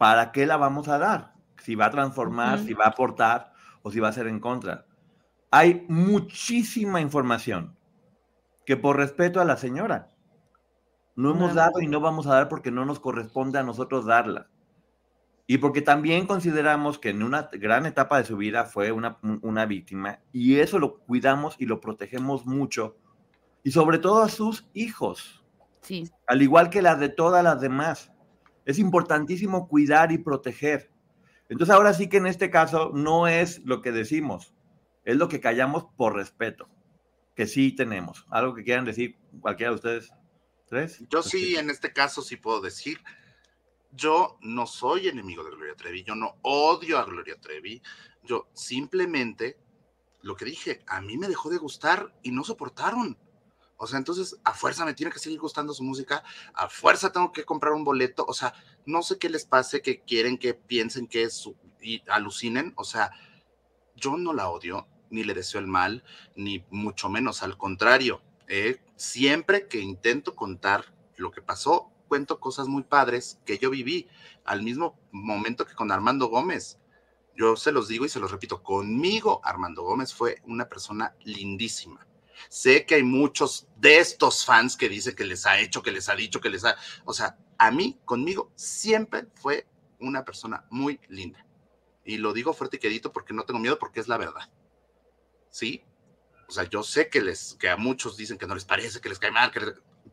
¿para qué la vamos a dar? Si va a transformar, si va a aportar o si va a ser en contra. Hay muchísima información que por respeto a la señora No hemos dado y no vamos a dar porque no nos corresponde a nosotros darla. Y porque también consideramos que en una gran etapa de su vida fue una, una víctima y eso lo cuidamos y lo protegemos mucho. Y sobre todo a sus hijos, Sí, al igual que las de todas las demás. Es importantísimo cuidar y proteger. Entonces ahora sí que en este caso no es lo que decimos, es lo que callamos por respeto, que sí tenemos. ¿Algo que quieran decir cualquiera de ustedes? ¿Tres? Yo sí, en este caso sí puedo decir, yo no soy enemigo de Gloria Trevi, yo no odio a Gloria Trevi, yo simplemente, lo que dije, a mí me dejó de gustar y no soportaron. O sea, entonces a fuerza me tiene que seguir gustando su música, a fuerza tengo que comprar un boleto, o sea, no sé qué les pase, que quieren que piensen que es su, y alucinen, o sea, yo no la odio, ni le deseo el mal, ni mucho menos, al contrario, eh, siempre que intento contar lo que pasó, cuento cosas muy padres que yo viví al mismo momento que con Armando Gómez. Yo se los digo y se los repito, conmigo Armando Gómez fue una persona lindísima. Sé que hay muchos de estos fans que dicen que les ha hecho, que les ha dicho, que les ha... O sea, a mí, conmigo, siempre fue una persona muy linda. Y lo digo fuerte y quedito porque no tengo miedo, porque es la verdad. ¿Sí? O sea, yo sé que, les, que a muchos dicen que no les parece, que les cae mal, que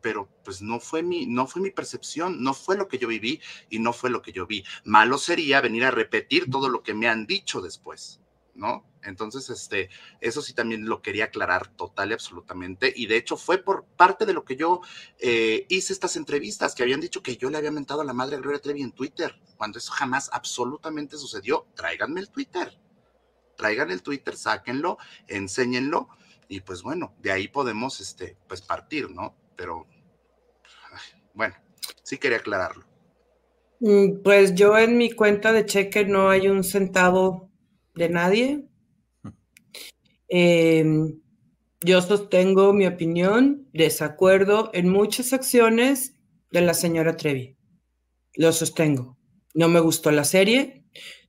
pero pues no fue, mi, no fue mi percepción, no fue lo que yo viví y no fue lo que yo vi. Malo sería venir a repetir todo lo que me han dicho después, ¿no? Entonces, este, eso sí también lo quería aclarar total y absolutamente. Y de hecho fue por parte de lo que yo eh, hice estas entrevistas que habían dicho que yo le había mentado a la madre a Gloria Trevi en Twitter, cuando eso jamás absolutamente sucedió. Tráiganme el Twitter, traigan el Twitter, sáquenlo, enséñenlo y pues bueno, de ahí podemos, este, pues partir, ¿no? Pero, bueno, sí quería aclararlo. Mm, Pues yo en mi cuenta de cheque no hay un centavo de nadie. Em, yo sostengo mi opinión, desacuerdo en muchas acciones de la señora Trevi. Lo sostengo. No me gustó la serie,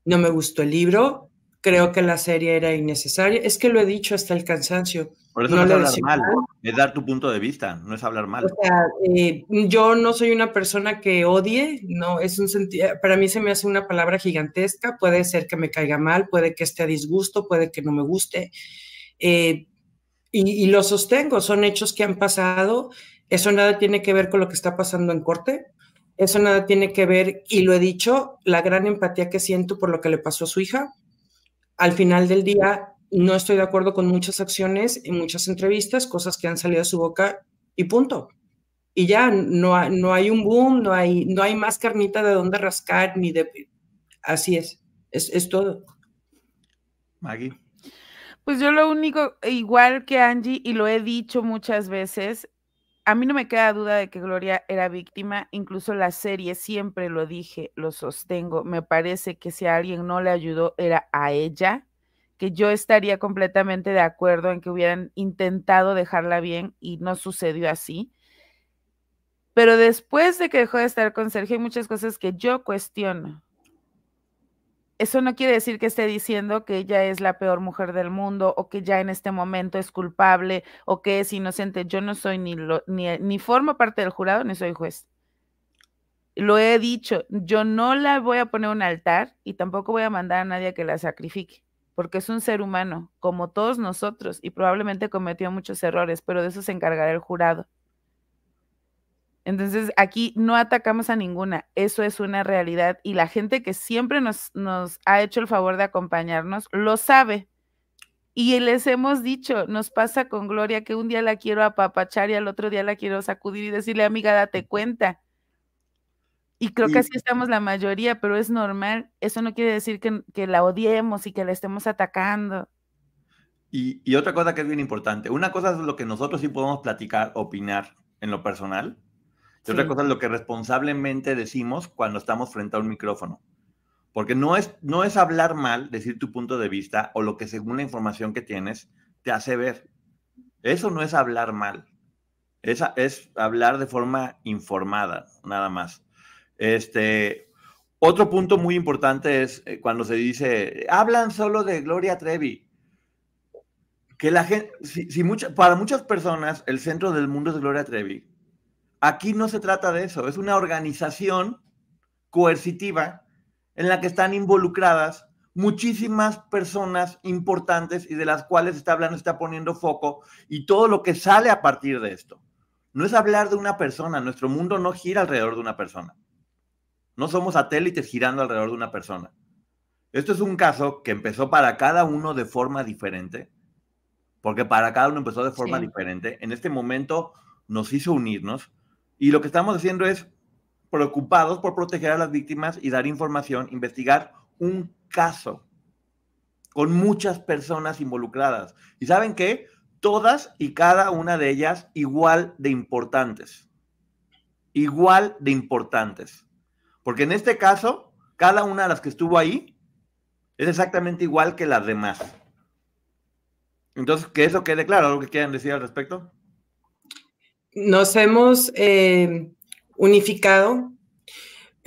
no me gustó el libro, creo que la serie era innecesaria. Es que lo he dicho hasta el cansancio. Por eso No no, es hablar mal. es dar tu punto de vista, no es hablar mal. O sea, eh, yo no soy una persona que odie, no, es un sentido, para mí se me hace una palabra gigantesca, puede ser que me caiga mal, puede que esté a disgusto, puede que no me guste, eh, y, y lo sostengo, son hechos que han pasado, eso nada tiene que ver con lo que está pasando en corte, eso nada tiene que ver, y lo he dicho, la gran empatía que siento por lo que le pasó a su hija, al final del día no estoy de acuerdo con muchas acciones y muchas entrevistas, cosas que han salido de su boca y punto. Y ya no, hay- no hay un boom, no hay, no hay más carnita de dónde rascar, ni de... Así es, es, es todo. Maggie. Pues yo lo único, igual que Angie, y lo he dicho muchas veces, a mí no me queda duda de que Gloria era víctima, incluso la serie siempre lo dije, lo sostengo, me parece que si a alguien no le ayudó era a ella, que yo estaría completamente de acuerdo en que hubieran intentado dejarla bien y no sucedió así. Pero después de que dejó de estar con Sergio, hay muchas cosas que yo cuestiono eso no quiere decir que esté diciendo que ella es la peor mujer del mundo o que ya en este momento es culpable o que es inocente. Yo no soy ni, lo, ni, ni formo parte del jurado ni soy juez. Lo he dicho, yo no la voy a poner un altar y tampoco voy a mandar a nadie a que la sacrifique, porque es un ser humano, como todos nosotros, y probablemente cometió muchos errores, pero de eso se encargará el jurado. Entonces, aquí no atacamos a ninguna, eso es una realidad y la gente que siempre nos, nos ha hecho el favor de acompañarnos lo sabe. Y les hemos dicho, nos pasa con Gloria que un día la quiero apapachar y al otro día la quiero sacudir y decirle, amiga, date cuenta. Y creo Y- que así estamos la mayoría, pero es normal. Eso no quiere decir que, que la odiemos y que la estemos atacando. Y, y otra cosa que es bien importante, una cosa es lo que nosotros sí podemos platicar, opinar en lo personal, y otra cosa es lo que responsablemente decimos cuando estamos frente a un micrófono. Porque no es, no es hablar mal, decir tu punto de vista o lo que según la información que tienes te hace ver. Eso no es hablar mal. Es, es hablar de forma informada, nada más. Este, otro punto muy importante es eh, cuando se dice, hablan solo de Gloria Trevi. Que la gente, para muchas personas el centro del mundo es Gloria Trevi, Aquí no se trata de eso, es una organización coercitiva en la que están involucradas muchísimas personas importantes y de las cuales está hablando, está poniendo foco y todo lo que sale a partir de esto. No es hablar de una persona, nuestro mundo no gira alrededor de una persona. No somos satélites girando alrededor de una persona. Esto es un caso que empezó para cada uno de forma diferente, porque para cada uno empezó de forma diferente. En este momento nos hizo unirnos y lo que estamos haciendo es preocupados por proteger a las víctimas y dar información, investigar un caso con muchas personas involucradas. ¿Y saben qué? Todas y cada una de ellas igual de importantes. Igual de importantes. Porque en este caso, cada una de las que estuvo ahí es exactamente igual que las demás. Entonces, que eso quede claro, ¿algo que quieran decir al respecto? Nos hemos eh, unificado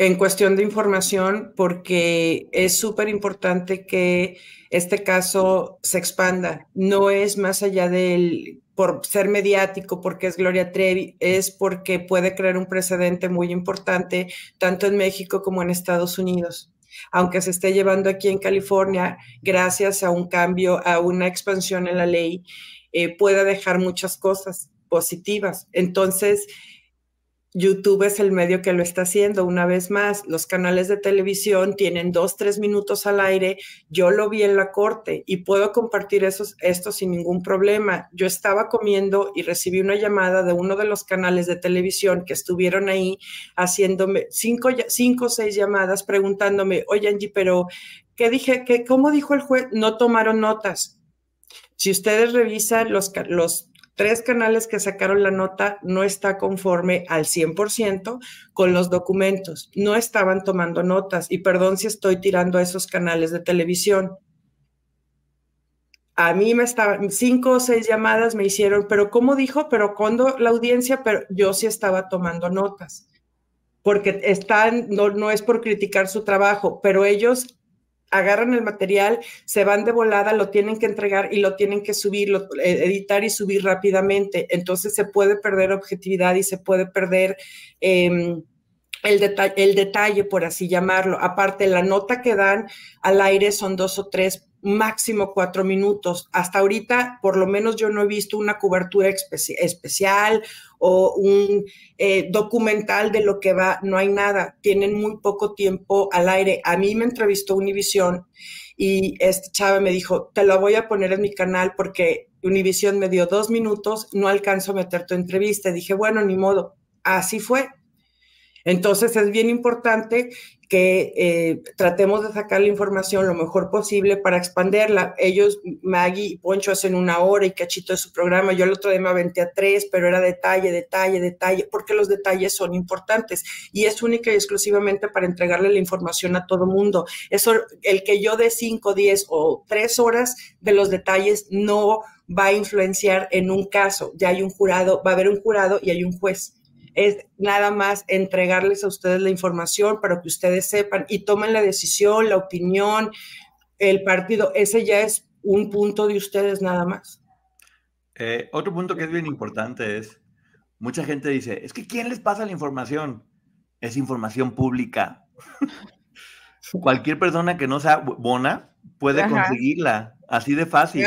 en cuestión de información porque es súper importante que este caso se expanda. No es más allá del por ser mediático, porque es Gloria Trevi, es porque puede crear un precedente muy importante tanto en México como en Estados Unidos. Aunque se esté llevando aquí en California, gracias a un cambio, a una expansión en la ley, eh, puede dejar muchas cosas positivas. Entonces, YouTube es el medio que lo está haciendo. Una vez más, los canales de televisión tienen dos, tres minutos al aire. Yo lo vi en la corte y puedo compartir esos, esto sin ningún problema. Yo estaba comiendo y recibí una llamada de uno de los canales de televisión que estuvieron ahí haciéndome cinco, cinco o seis llamadas preguntándome, oye Angie, pero ¿qué dije? ¿Qué, ¿Cómo dijo el juez? No tomaron notas. Si ustedes revisan los, los tres canales que sacaron la nota no está conforme al 100% con los documentos. No estaban tomando notas y perdón si estoy tirando a esos canales de televisión. A mí me estaban cinco o seis llamadas me hicieron, pero ¿cómo dijo? Pero cuando la audiencia, pero yo sí estaba tomando notas porque están, no, no es por criticar su trabajo, pero ellos agarran el material, se van de volada, lo tienen que entregar y lo tienen que subir, eh, editar y subir rápidamente. Entonces se puede perder objetividad y se puede perder em, el, detalle, el detalle, por así llamarlo. Aparte, la nota que dan al aire son dos o tres máximo cuatro minutos. Hasta ahorita, por lo menos yo no he visto una cobertura especial o un eh, documental de lo que va, no hay nada. Tienen muy poco tiempo al aire. A mí me entrevistó Univision y este me dijo, te lo voy a poner en mi canal porque Univision me dio dos minutos, no alcanzo a meter tu entrevista. dije, bueno, ni modo. Así fue. Entonces es bien importante que eh, tratemos de sacar la información lo mejor posible para expanderla. Ellos, Maggie y Poncho, hacen una hora y cachito de su programa. Yo el otro día me aventé a tres, pero era detalle, detalle, detalle, porque los detalles son importantes y es única y exclusivamente para entregarle la información a todo mundo. Eso, el que yo de cinco, diez o tres horas de los detalles no va a influenciar en un caso. Ya hay un jurado, va a haber un jurado y hay un juez es nada más entregarles a ustedes la información para que ustedes sepan y tomen la decisión, la opinión, el partido. Ese ya es un punto de ustedes nada más. Eh, otro punto que es bien importante es, mucha gente dice, es que ¿quién les pasa la información? Es información pública. (laughs) Cualquier persona que no sea bona puede conseguirla, así de fácil.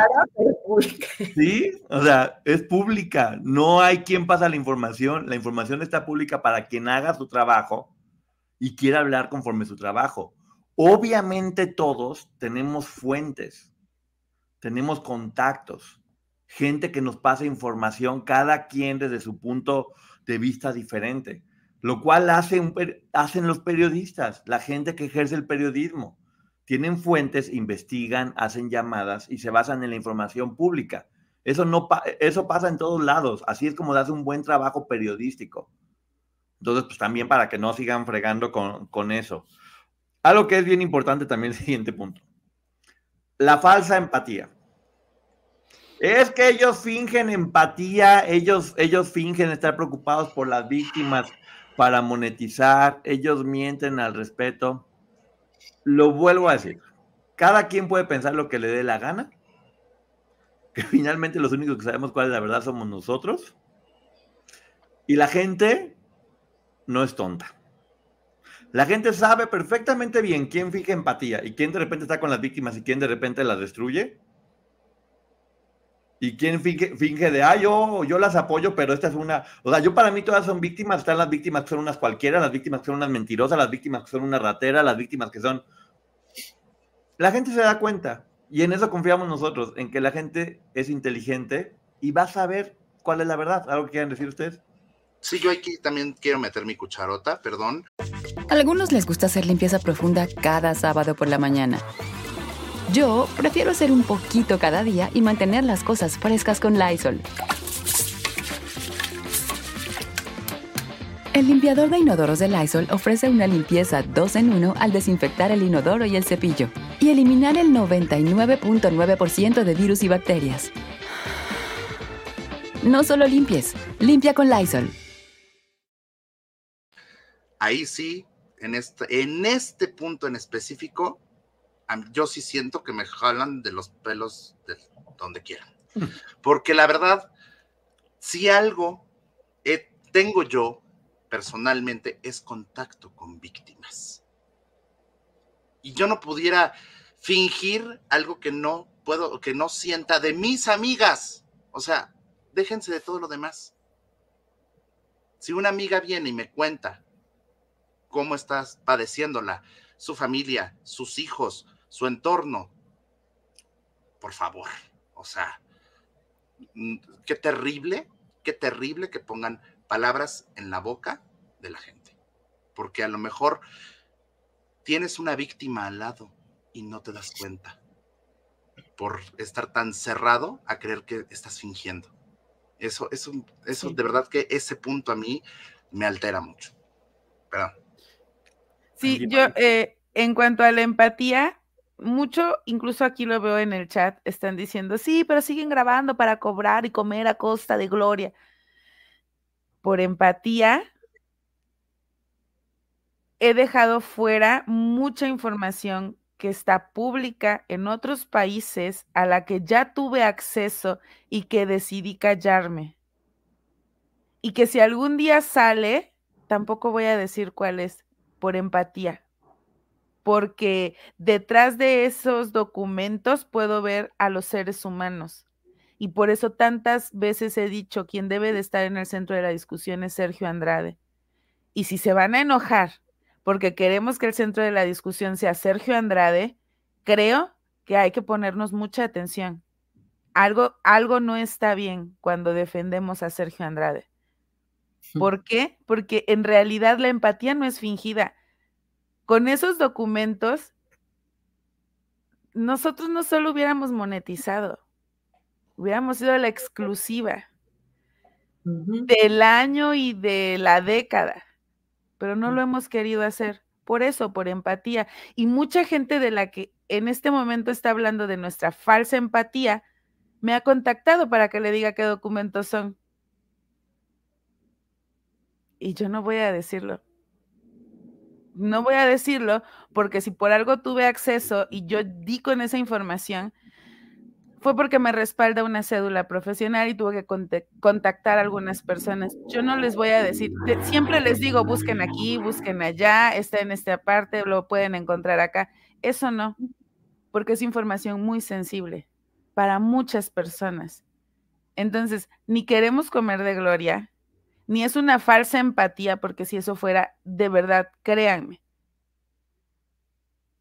(laughs) Sí, o sea, es pública. No hay quien pasa la información. La información está pública para quien haga su trabajo y quiera hablar conforme su trabajo. Obviamente todos tenemos fuentes, tenemos contactos, gente que nos pasa información, cada quien desde su punto de vista diferente, lo cual hace hacen los periodistas, la gente que ejerce el periodismo tienen fuentes, investigan, hacen llamadas y se basan en la información pública. Eso, no eso pasa en todos lados. Así es como hace un buen trabajo periodístico. Entonces, pues también para que no sigan fregando con, con eso. Algo que es bien importante también el siguiente punto. La falsa empatía. Es que ellos fingen empatía, ellos, ellos fingen estar preocupados por las víctimas para monetizar, ellos mienten al respeto lo vuelvo a decir, cada quien puede pensar lo que le dé la gana, que (laughs) finalmente los únicos que sabemos cuál es la verdad somos nosotros. Y la gente no es tonta. La gente sabe perfectamente bien quién finge empatía y quién de repente está con las víctimas y quién de repente las destruye. Y quién finge, finge de, ah, yo, yo las apoyo, pero esta es una. O sea, yo para mí todas son víctimas. Están las víctimas que son unas cualquiera, las víctimas que son unas mentirosas, las víctimas que son una ratera, las víctimas que son. La gente se da cuenta. Y en eso confiamos nosotros, en que la gente es inteligente y va a saber cuál es la verdad. ¿Algo que quieran decir ustedes? Sí, yo aquí también quiero meter mi cucharota, perdón. A algunos les gusta hacer limpieza profunda cada sábado por la mañana. Yo prefiero hacer un poquito cada día y mantener las cosas frescas con Lysol. El limpiador de inodoros de Lysol ofrece una limpieza 2 en 1 al desinfectar el inodoro y el cepillo y eliminar el 99.9% de virus y bacterias. No solo limpies, limpia con Lysol ahí sí, en este, en este punto en específico, yo sí siento que me jalan de los pelos de donde quieran. Porque la verdad, si algo tengo yo personalmente es contacto con víctimas. Y yo no pudiera fingir algo que no puedo, que no sienta de mis amigas. O sea, déjense de todo lo demás. Si una amiga viene y me cuenta cómo estás padeciéndola, su familia, sus hijos, su entorno. Por favor, o sea, mm, qué terrible, qué terrible que pongan palabras en la boca de la gente. Porque a lo mejor tienes una víctima al lado y no te das cuenta por estar tan cerrado a creer que estás fingiendo. Eso, eso, eso de verdad que ese punto a mí me altera mucho. Perdón. Sí, yo, eh, en cuanto a la empatía, mucho, incluso aquí lo veo en el chat, están diciendo, sí, pero siguen grabando para cobrar y comer a costa de gloria. Por empatía, he dejado fuera mucha información que está pública en otros países a la que ya tuve acceso y que decidí callarme. Y que si algún día sale, tampoco voy a decir cuál es por empatía, porque detrás de esos documentos puedo ver a los seres humanos. Y por eso tantas veces he dicho, quien debe de estar en el centro de la discusión es Sergio Andrade. Y si se van a enojar porque queremos que el centro de la discusión sea Sergio Andrade, creo que hay que ponernos mucha atención. Algo, algo no está bien cuando defendemos a Sergio Andrade. ¿Por qué? Porque en realidad la empatía no es fingida. Con esos documentos, nosotros no solo hubiéramos monetizado, hubiéramos sido la exclusiva del año y de la década, pero no lo hemos querido hacer. Por eso, por empatía. Y mucha gente de la que en este momento está hablando de nuestra falsa empatía, me ha contactado para que le diga qué documentos son y yo no voy a decirlo. No voy a decirlo porque si por algo tuve acceso y yo di con esa información, fue porque me respalda una cédula profesional y tuve que contactar a algunas personas. Yo no les voy a decir, siempre les digo, busquen aquí, busquen allá, está en esta parte, lo pueden encontrar acá. Eso no, porque es información muy sensible para muchas personas. Entonces, ni queremos comer de gloria, ni es una falsa empatía, porque si eso fuera de verdad, créanme,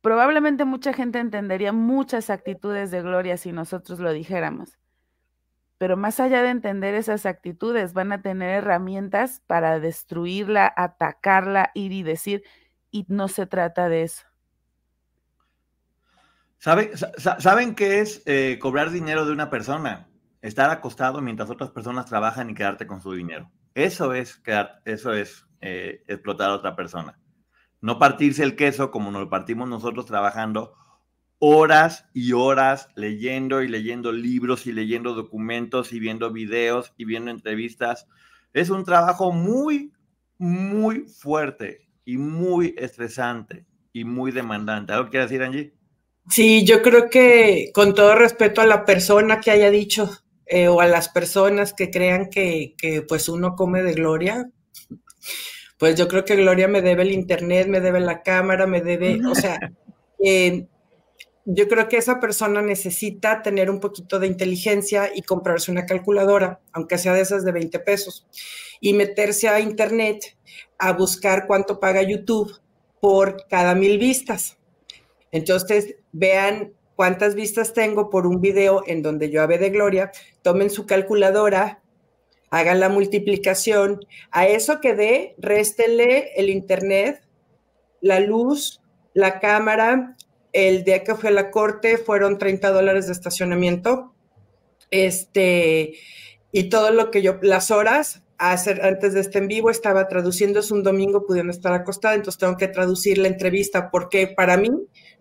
probablemente mucha gente entendería muchas actitudes de Gloria si nosotros lo dijéramos. Pero más allá de entender esas actitudes, van a tener herramientas para destruirla, atacarla, ir y decir, y no se trata de eso. ¿Saben qué es eh, cobrar dinero de una persona? Estar acostado mientras otras personas trabajan y quedarte con su dinero. Eso es, eso es eh, explotar a otra persona. No partirse el queso como nos lo partimos nosotros trabajando horas y horas leyendo y leyendo libros y leyendo documentos y viendo videos y viendo entrevistas. Es un trabajo muy, muy fuerte y muy estresante y muy demandante. ¿Algo quiere decir, Angie? Sí, yo creo que con todo respeto a la persona que haya dicho o a las personas que crean que, que, pues uno come de gloria, pues yo creo que Gloria me debe el internet, me debe la cámara, me debe, o (laughs) sea, eh, yo creo que esa persona necesita tener un poquito de inteligencia y comprarse una calculadora, aunque sea de esas de 20 pesos, y meterse a internet a buscar cuánto paga YouTube por cada mil vistas. Entonces, vean cuántas vistas tengo por un video en donde yo hablé de Gloria, tomen su calculadora, hagan la multiplicación, a eso que dé, réstele el internet, la luz, la cámara, el día que fue a la corte fueron 30 dólares de estacionamiento. Este, y todo lo que yo, las horas, hacer, antes de este en vivo estaba traduciendo, es un domingo, pudiendo estar acostada, entonces tengo que traducir la entrevista, porque para mí,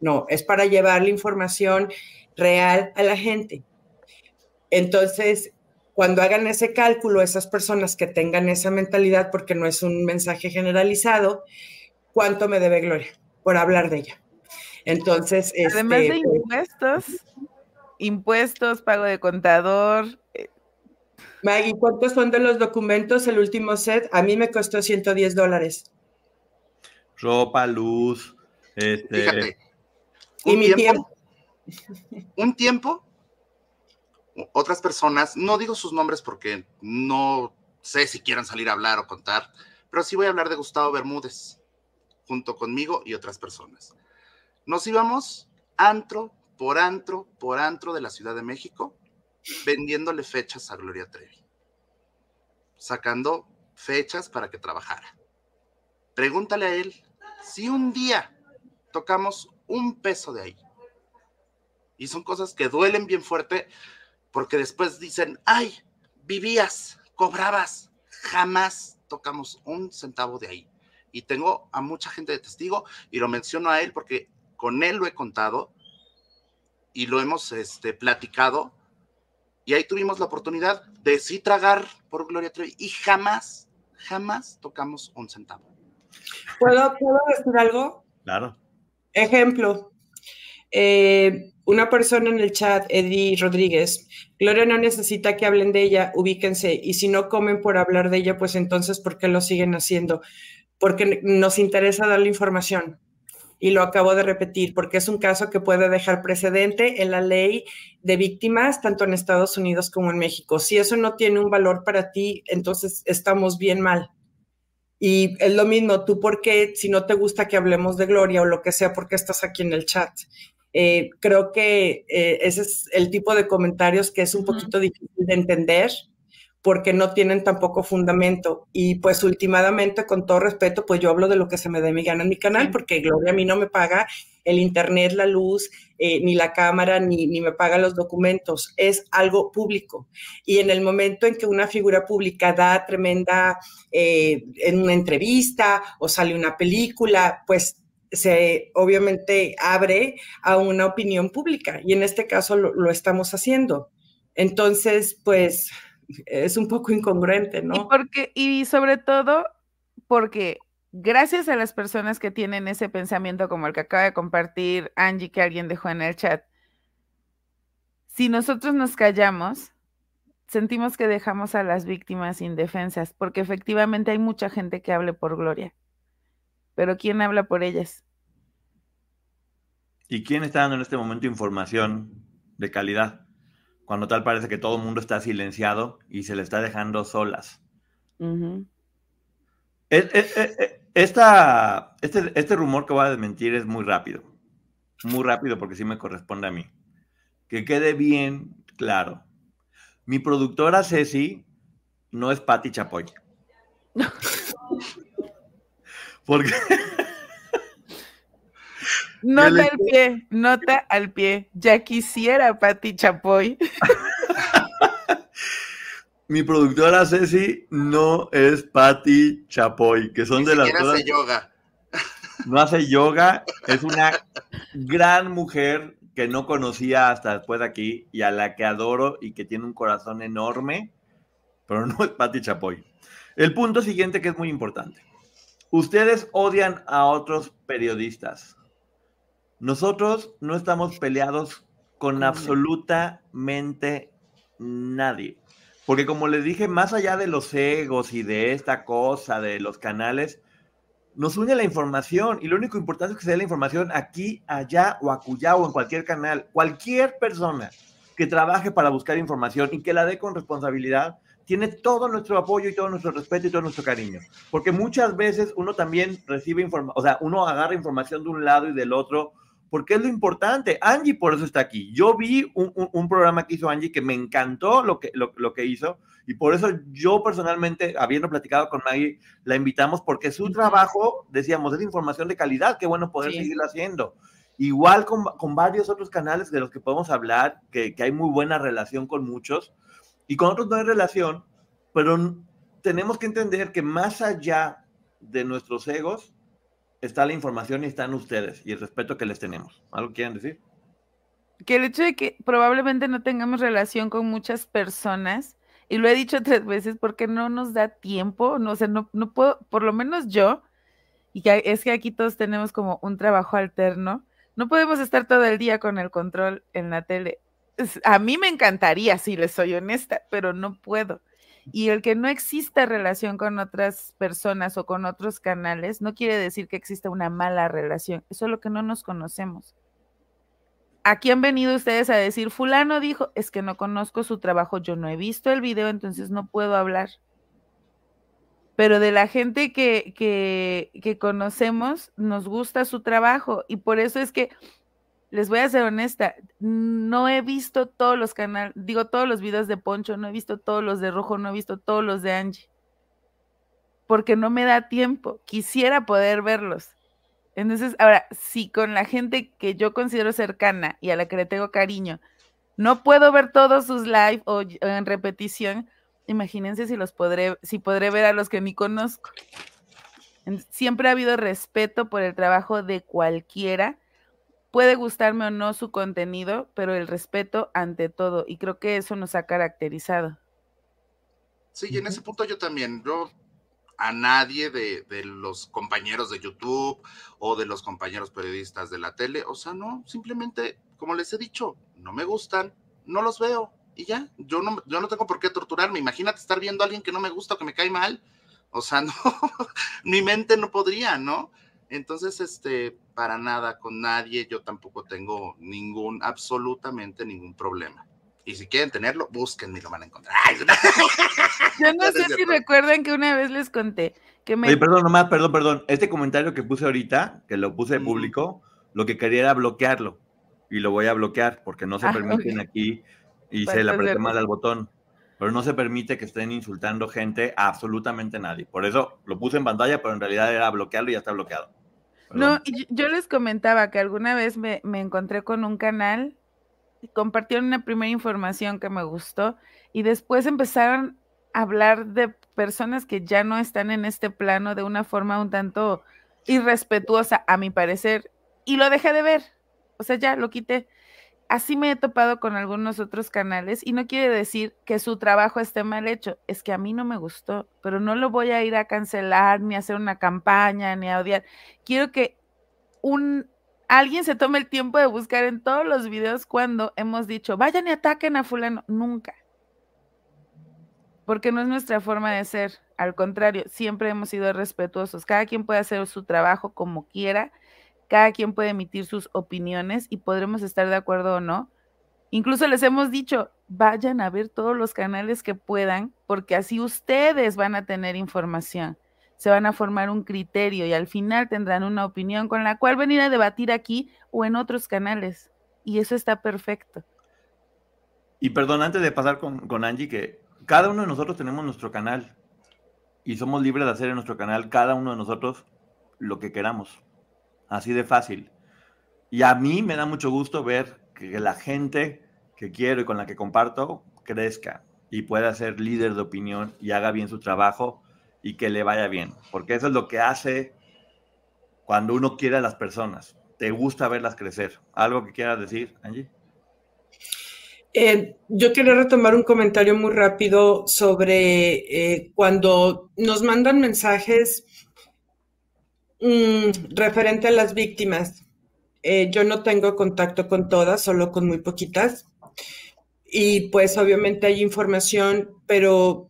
no, es para llevar la información real a la gente. Entonces, cuando hagan ese cálculo, esas personas que tengan esa mentalidad, porque no es un mensaje generalizado, ¿cuánto me debe Gloria por hablar de ella? Entonces, además de este, impuestos, impuestos, pago de contador. eh, Maggie, ¿cuántos son de los documentos el último set? A mí me costó 110 dólares. Ropa, luz, este, Fíjate. Y Un mi tiempo, un tiempo, otras personas, no digo sus nombres porque no sé si quieran salir a hablar o contar, pero sí voy a hablar de Gustavo Bermúdez, junto conmigo y otras personas. Nos íbamos antro por antro por antro de la Ciudad de México, vendiéndole fechas a Gloria Trevi, sacando fechas para que trabajara. Pregúntale a él si un día tocamos un peso de ahí. Y son cosas que duelen bien fuerte porque después dicen, ay, vivías, cobrabas, jamás tocamos un centavo de ahí. Y tengo a mucha gente de testigo y lo menciono a él porque con él lo he contado y lo hemos este, platicado. Y ahí tuvimos la oportunidad de sí tragar por Gloria Trevi y jamás, jamás tocamos un centavo. ¿Puedo, ¿puedo decir algo? claro. Ejemplo, eh, una persona en el chat, Eddie Rodríguez, Gloria no necesita que hablen de ella, ubíquense, y si no comen por hablar de ella, pues entonces, ¿por qué lo siguen haciendo? Porque nos interesa darle información. Y lo acabo de repetir, porque es un caso que puede dejar precedente en la ley de víctimas, tanto en Estados Unidos como en México. Si eso no tiene un valor para ti, entonces estamos bien mal. Y es lo mismo, tú por qué, si no te gusta que hablemos de Gloria o lo que sea, porque estás aquí en el chat. Eh, creo que eh, ese es el tipo de comentarios que es un poquito difícil de entender porque no tienen tampoco fundamento. Y pues últimamente, con todo respeto, pues yo hablo de lo que se me dé mi gana en mi canal, porque Gloria a mí no me paga el internet, la luz, eh, ni la cámara, ni, ni me paga los documentos. Es algo público. Y en el momento en que una figura pública da tremenda, eh, en una entrevista o sale una película, pues se obviamente abre a una opinión pública. Y en este caso lo, lo estamos haciendo. Entonces, pues es un poco incongruente, Y, ¿no? porque, y sobre todo porque gracias a las personas que tienen ese pensamiento como el que acaba de compartir Angie que alguien dejó en el chat, si nosotros nos callamos, sentimos que dejamos a las víctimas indefensas, porque efectivamente hay mucha gente que hable por Gloria, pero ¿quién habla por ellas? ¿Y quién está dando en este momento información de calidad? Cuando tal parece que todo el mundo está silenciado y se le está dejando solas. E- Esta, este, este rumor que voy a desmentir es muy rápido. Muy rápido porque sí me corresponde a mí. Que quede bien claro. Mi productora Ceci no es Patti Chapoy. (laughs) Porque Nota al pie, nota al pie. Ya quisiera Patti Chapoy. (laughs) mi productora Ceci no es Patti Chapoy, que son Ni de las cosas hace yoga. (laughs) no hace yoga, es una gran mujer que no conocía hasta después de aquí y a la que adoro y que tiene un corazón enorme, pero no es Patti Chapoy. El punto siguiente que es muy importante. Ustedes odian a otros periodistas. Nosotros no estamos peleados con absolutamente nadie. Porque como les dije, más allá de los egos y de esta cosa, de los canales, nos une la información y lo único importante es que se dé la información aquí, allá o acullá o en cualquier canal. Cualquier persona que trabaje para buscar información y que la dé con responsabilidad, tiene todo nuestro apoyo y todo nuestro respeto y todo nuestro cariño. Porque muchas veces uno también recibe información, o sea, uno agarra información de un lado y del otro, porque es lo importante. Angie por eso está aquí. Yo vi un, programa que hizo Angie que me encantó lo que, lo, lo, que hizo y por eso yo personalmente, habiendo platicado con Maggie, la invitamos porque su trabajo, decíamos, es información de calidad, qué bueno poder seguirlo haciendo. Igual con, con, varios otros canales de los que podemos hablar, que, que hay muy buena relación con muchos y con otros no hay relación, pero tenemos que entender que más allá de nuestros egos está la información y están ustedes y el respeto que les tenemos. ¿Algo quieren decir? Que el hecho de que probablemente no tengamos relación con muchas personas, y lo he dicho tres veces porque no nos da tiempo, no sé, no, no puedo, por lo menos yo, y es que aquí todos tenemos como un trabajo alterno, no podemos estar todo el día con el control en la tele a mí me encantaría, si les soy honesta, pero no puedo. Y el que no exista relación con otras personas o con otros canales no quiere decir que exista una mala relación, es solo que no nos conocemos. Aquí han venido ustedes a decir, fulano dijo, es que no conozco su trabajo, yo no he visto el video, entonces no puedo hablar. Pero de la gente que, que, que conocemos, nos gusta su trabajo y por eso es que les voy a ser honesta, no he visto todos los canales, digo todos los videos de Poncho, no he visto todos los de Rojo, no he visto todos los de Angie, porque no me da tiempo, quisiera poder verlos. Entonces, ahora, si con la gente que yo considero cercana y a la que le tengo cariño, no puedo ver todos sus live o en repetición, imagínense si los podré, si podré ver a los que ni conozco. Siempre ha habido respeto por el trabajo de cualquiera puede gustarme o no su contenido, pero el respeto ante todo, y creo que eso nos ha caracterizado. Sí, y en ese punto yo también, yo a nadie de, los compañeros de YouTube o de los compañeros periodistas de la tele, o sea, no, simplemente, como les he dicho, no me gustan, no los veo y ya, yo no, yo no tengo por qué torturarme, imagínate estar viendo a alguien que no me gusta o que me cae mal, o sea, (laughs) no, mi mente no podría, ¿no? Entonces, este, para nada con nadie, yo tampoco tengo ningún, absolutamente ningún problema. Y si quieren tenerlo, búsquenme y lo van a encontrar. (laughs) Yo no sé si recuerdan que una vez les conté que me... Oye, perdón, nomás, perdón, perdón. Este comentario que puse ahorita, que lo puse público, lo que quería era bloquearlo. Y lo voy a bloquear porque no se ah, permiten aquí y se le apreté mal al botón. Pero no se permite que estén insultando gente a absolutamente nadie. Por eso lo puse en pantalla, pero en realidad era bloquearlo y ya está bloqueado. No, yo les comentaba que alguna vez me, encontré con un canal, compartieron una primera información que me gustó y después empezaron a hablar de personas que ya no están en este plano de una forma un tanto irrespetuosa, a mi parecer, y lo dejé de ver. O sea, ya lo quité así me he topado con algunos otros canales y no quiere decir que su trabajo esté mal hecho, es que a mí no me gustó, pero no lo voy a ir a cancelar ni a hacer una campaña ni a odiar. Quiero que un alguien se tome el tiempo de buscar en todos los videos cuando hemos dicho, vayan y ataquen a fulano, nunca. Porque no es nuestra forma de ser, al contrario, siempre hemos sido respetuosos. Cada quien puede hacer su trabajo como quiera cada quien puede emitir sus opiniones y podremos estar de acuerdo o no. Incluso les hemos dicho, vayan a ver todos los canales que puedan, porque así ustedes van a tener información, se van a formar un criterio y al final tendrán una opinión con la cual venir a debatir aquí o en otros canales. Y eso está perfecto. Y perdón, antes de pasar con, con Angie, que cada uno de nosotros tenemos nuestro canal y somos libres de hacer en nuestro canal, cada uno de nosotros, lo que queramos. Así de fácil. Y a mí me da mucho gusto ver que la gente que quiero y con la que comparto crezca y pueda ser líder de opinión y haga bien su trabajo y que le vaya bien. Porque eso es lo que hace cuando uno quiere a las personas. Te gusta verlas crecer. ¿Algo que quieras decir, Angie? Eh, yo quería retomar un comentario muy rápido sobre eh, cuando nos mandan mensajes Mm, referente a las víctimas, eh, yo no tengo contacto con todas, solo con muy poquitas. Y pues obviamente hay información, pero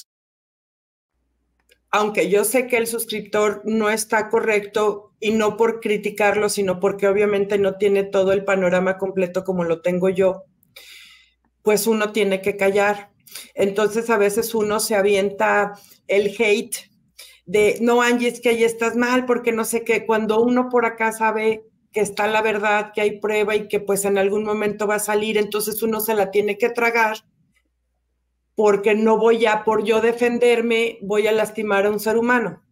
aunque yo sé que el suscriptor no está correcto y no por criticarlo, sino porque obviamente no tiene todo el panorama completo como lo tengo yo, pues uno tiene que callar. Entonces a veces uno se avienta el hate de, no, Angie, es que ahí estás mal, porque no sé qué, cuando uno por acá sabe que está la verdad, que hay prueba y que pues en algún momento va a salir, entonces uno se la tiene que tragar porque no voy a, por yo defenderme, voy a lastimar a un ser humano.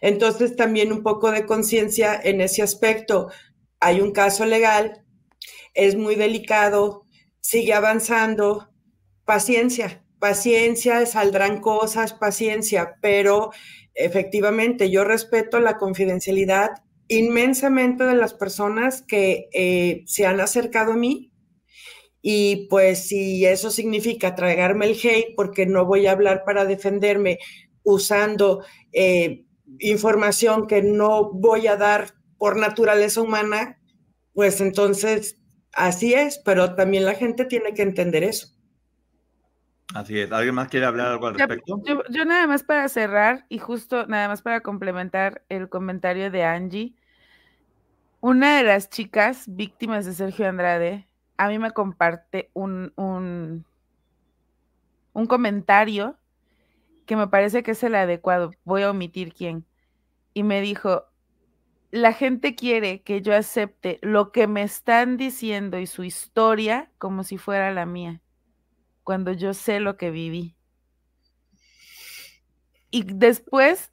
Entonces, también un poco de conciencia en ese aspecto. Hay un caso legal, es muy delicado, sigue avanzando, paciencia, paciencia, saldrán cosas, paciencia, pero efectivamente yo respeto la confidencialidad inmensamente de las personas que eh, se han acercado a mí y pues si eso significa tragarme el hate, porque no voy a hablar para defenderme usando eh, información que no voy a dar por naturaleza humana, pues entonces así es, pero también la gente tiene que entender eso. Así es. ¿Alguien más quiere hablar algo al respecto? Yo, yo, nada más para cerrar y justo nada más para complementar el comentario de Angie, una de las chicas víctimas de Sergio Andrade a mí me comparte un, un, comentario que me parece que es el adecuado. Voy a omitir quién. Y me dijo, la gente quiere que yo acepte lo que me están diciendo y su historia como si fuera la mía, cuando yo sé lo que viví. Y después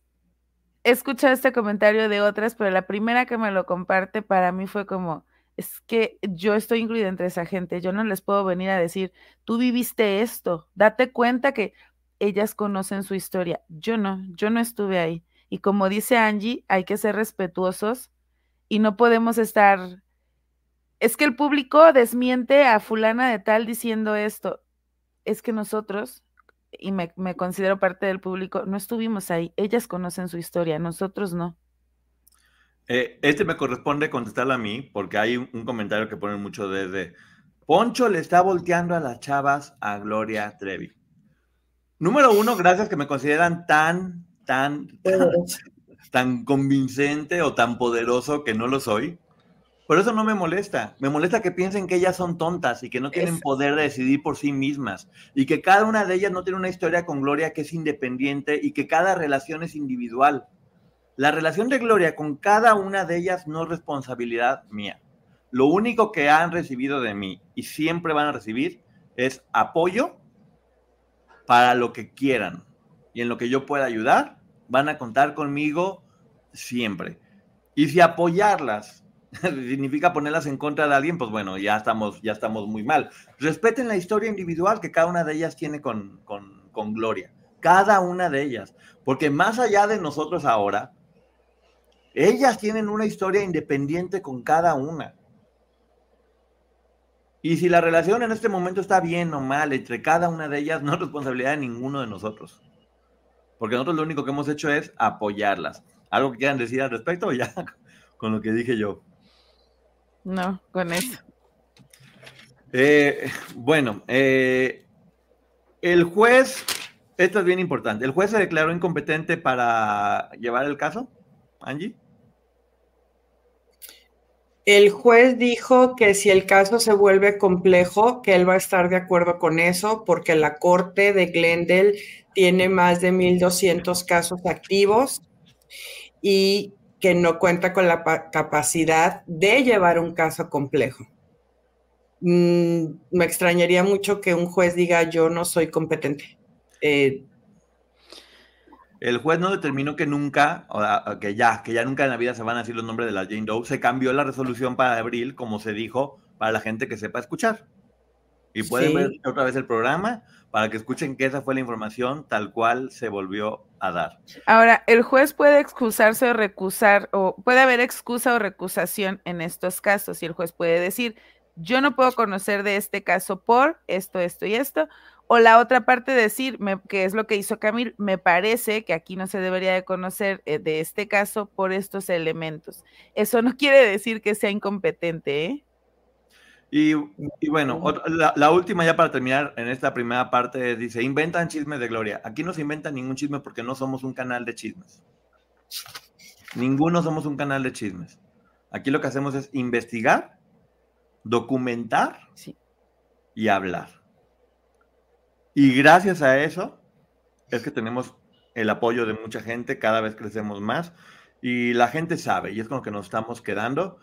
he escuchado este comentario de otras, pero la primera que me lo comparte para mí fue como, es que yo estoy incluida entre esa gente, yo no les puedo venir a decir, tú viviste esto, date cuenta que ellas conocen su historia, yo no, yo no estuve ahí. Y como dice Angie, hay que ser respetuosos y no podemos estar, es que el público desmiente a fulana de tal diciendo esto, es que nosotros, y me, me considero parte del público, no estuvimos ahí, ellas conocen su historia, nosotros no. Eh, este me corresponde contestarlo a mí, porque hay un, comentario que ponen mucho desde Poncho le está volteando a las chavas a Gloria Trevi. Número uno, gracias que me consideran tan, tan, tan, convincente o tan poderoso que no lo soy. Por eso no me molesta. Me molesta que piensen que ellas son tontas y que no tienen poder de decidir por sí mismas. Y que cada una de ellas no tiene una historia con Gloria que es independiente y que cada relación es individual. La relación de Gloria con cada una de ellas no es responsabilidad mía. Lo único que han recibido de mí y siempre van a recibir es apoyo para lo que quieran. Y en lo que yo pueda ayudar, van a contar conmigo siempre. Y si apoyarlas (laughs) significa ponerlas en contra de alguien, pues bueno, ya estamos, ya estamos muy mal. Respeten la historia individual que cada una de ellas tiene con, con, con Gloria. Cada una de ellas. Porque más allá de nosotros ahora, ellas tienen una historia independiente con cada una. Y si la relación en este momento está bien o mal entre cada una de ellas, (laughs) no es responsabilidad de ninguno de nosotros. Porque nosotros lo único que hemos hecho es apoyarlas. ¿Algo que quieran decir al respecto o (laughs) ya con lo que dije yo? No, con eso. Eh, bueno, eh, el juez, esto es bien importante, ¿el juez se declaró incompetente para llevar el caso, Angie? El juez dijo que si el caso se vuelve complejo, que él va a estar de acuerdo con eso, porque la corte de Glendale tiene más de 1.200 casos activos y que no cuenta con la capacidad de llevar un caso complejo. Mm, me extrañaría mucho que un juez diga yo no soy competente. Eh, el juez no determinó que nunca, o que ya, que ya nunca en la vida se van a decir los nombres de la Jane Doe. Se cambió la resolución para abril, como se dijo, para la gente que sepa escuchar. Y pueden Sí. ver otra vez el programa para que escuchen que esa fue la información tal cual se volvió a dar. Ahora, el juez puede excusarse o recusar, o puede haber excusa o recusación en estos casos, y el juez puede decir, yo no puedo conocer de este caso por esto, esto y esto, o la otra parte decir, me- que es lo que hizo Camil, me parece que aquí no se debería de conocer eh, de este caso por estos elementos. Eso no quiere decir que sea incompetente, ¿eh? Y, y bueno, otra- la, la última ya para terminar en esta primera parte dice, inventan chismes de gloria. Aquí no se inventa ningún chisme porque no somos un canal de chismes. Ninguno somos un canal de chismes. Aquí lo que hacemos es investigar, documentar Sí. y hablar. Y gracias a eso es que tenemos el apoyo de mucha gente, cada vez crecemos más y la gente sabe y es con lo que nos estamos quedando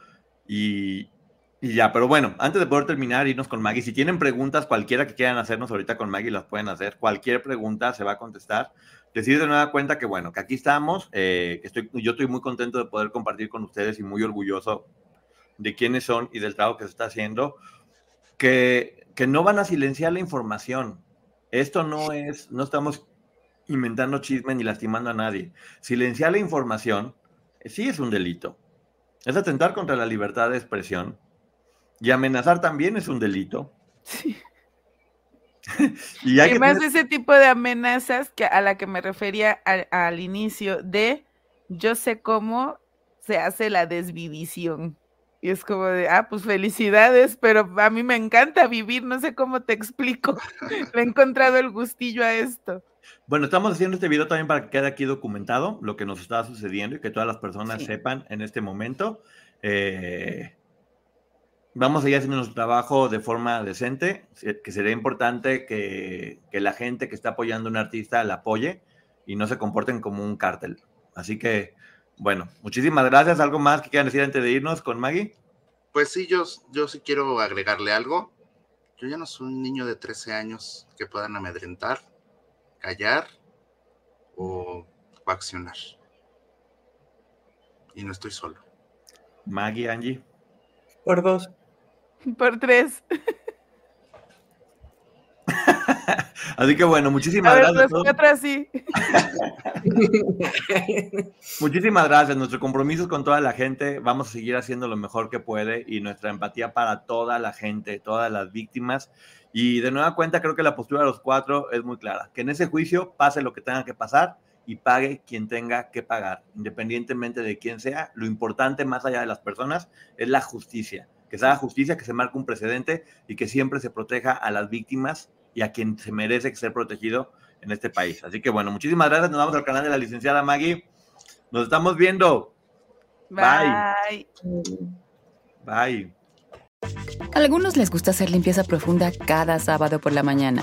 y, y ya, pero bueno, antes de poder terminar, irnos con Maggie, si tienen preguntas, cualquiera que quieran hacernos ahorita con Maggie, las pueden hacer, cualquier pregunta se va a contestar. Decir de nueva cuenta que bueno, que aquí estamos, eh, estoy, yo estoy muy contento de poder compartir con ustedes y muy orgulloso de quiénes son y del trabajo que se está haciendo, que, que no van a silenciar la información. Esto no es, no estamos inventando chisme ni lastimando a nadie. Silenciar la información eh, sí es un delito. Es atentar contra la libertad de expresión. Y amenazar también es un delito. Sí. (laughs) y hay Y que más tener- ese tipo de amenazas que a la que me refería al, al inicio de yo sé cómo se hace la desvivición. Y es como de, ah, pues felicidades, pero a mí me encanta vivir, no sé cómo te explico. (laughs) Le he encontrado el gustillo a esto. Bueno, estamos haciendo este video también para que quede aquí documentado lo que nos está sucediendo y que todas las personas Sí. sepan en este momento. Eh, vamos a seguir haciendo nuestro trabajo de forma decente, que sería importante que, que la gente que está apoyando a un artista la apoye y no se comporten como un cártel. Así que, bueno, muchísimas gracias. ¿Algo más que quieran decir antes de irnos con Maggie? Pues sí, yo, yo sí quiero agregarle algo. Yo ya no soy un niño de 13 años que puedan amedrentar, callar o coaccionar. Y no estoy solo. Maggie, Angie. Por dos. Por tres. (laughs) Así que bueno, muchísimas ver, gracias. a los todos. cuatro así. (laughs) Muchísimas gracias. Nuestro compromiso es con toda la gente. Vamos a seguir haciendo lo mejor que puede y nuestra empatía para toda la gente, todas las víctimas. Y de nueva cuenta, creo que la postura de los cuatro es muy clara. Que en ese juicio pase lo que tenga que pasar y pague quien tenga que pagar, independientemente de quién sea. Lo importante, más allá de las personas, es la justicia. Que se haga justicia, que se marque un precedente y que siempre se proteja a las víctimas y a quien se merece ser protegido en este país. Así que bueno, muchísimas gracias. Nos vamos al canal de la licenciada Maggie. Nos estamos viendo. Bye. Bye. Bye. A algunos les gusta hacer limpieza profunda cada sábado por la mañana.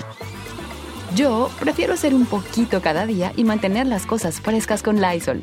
Yo prefiero hacer un poquito cada día y mantener las cosas frescas con Lysol.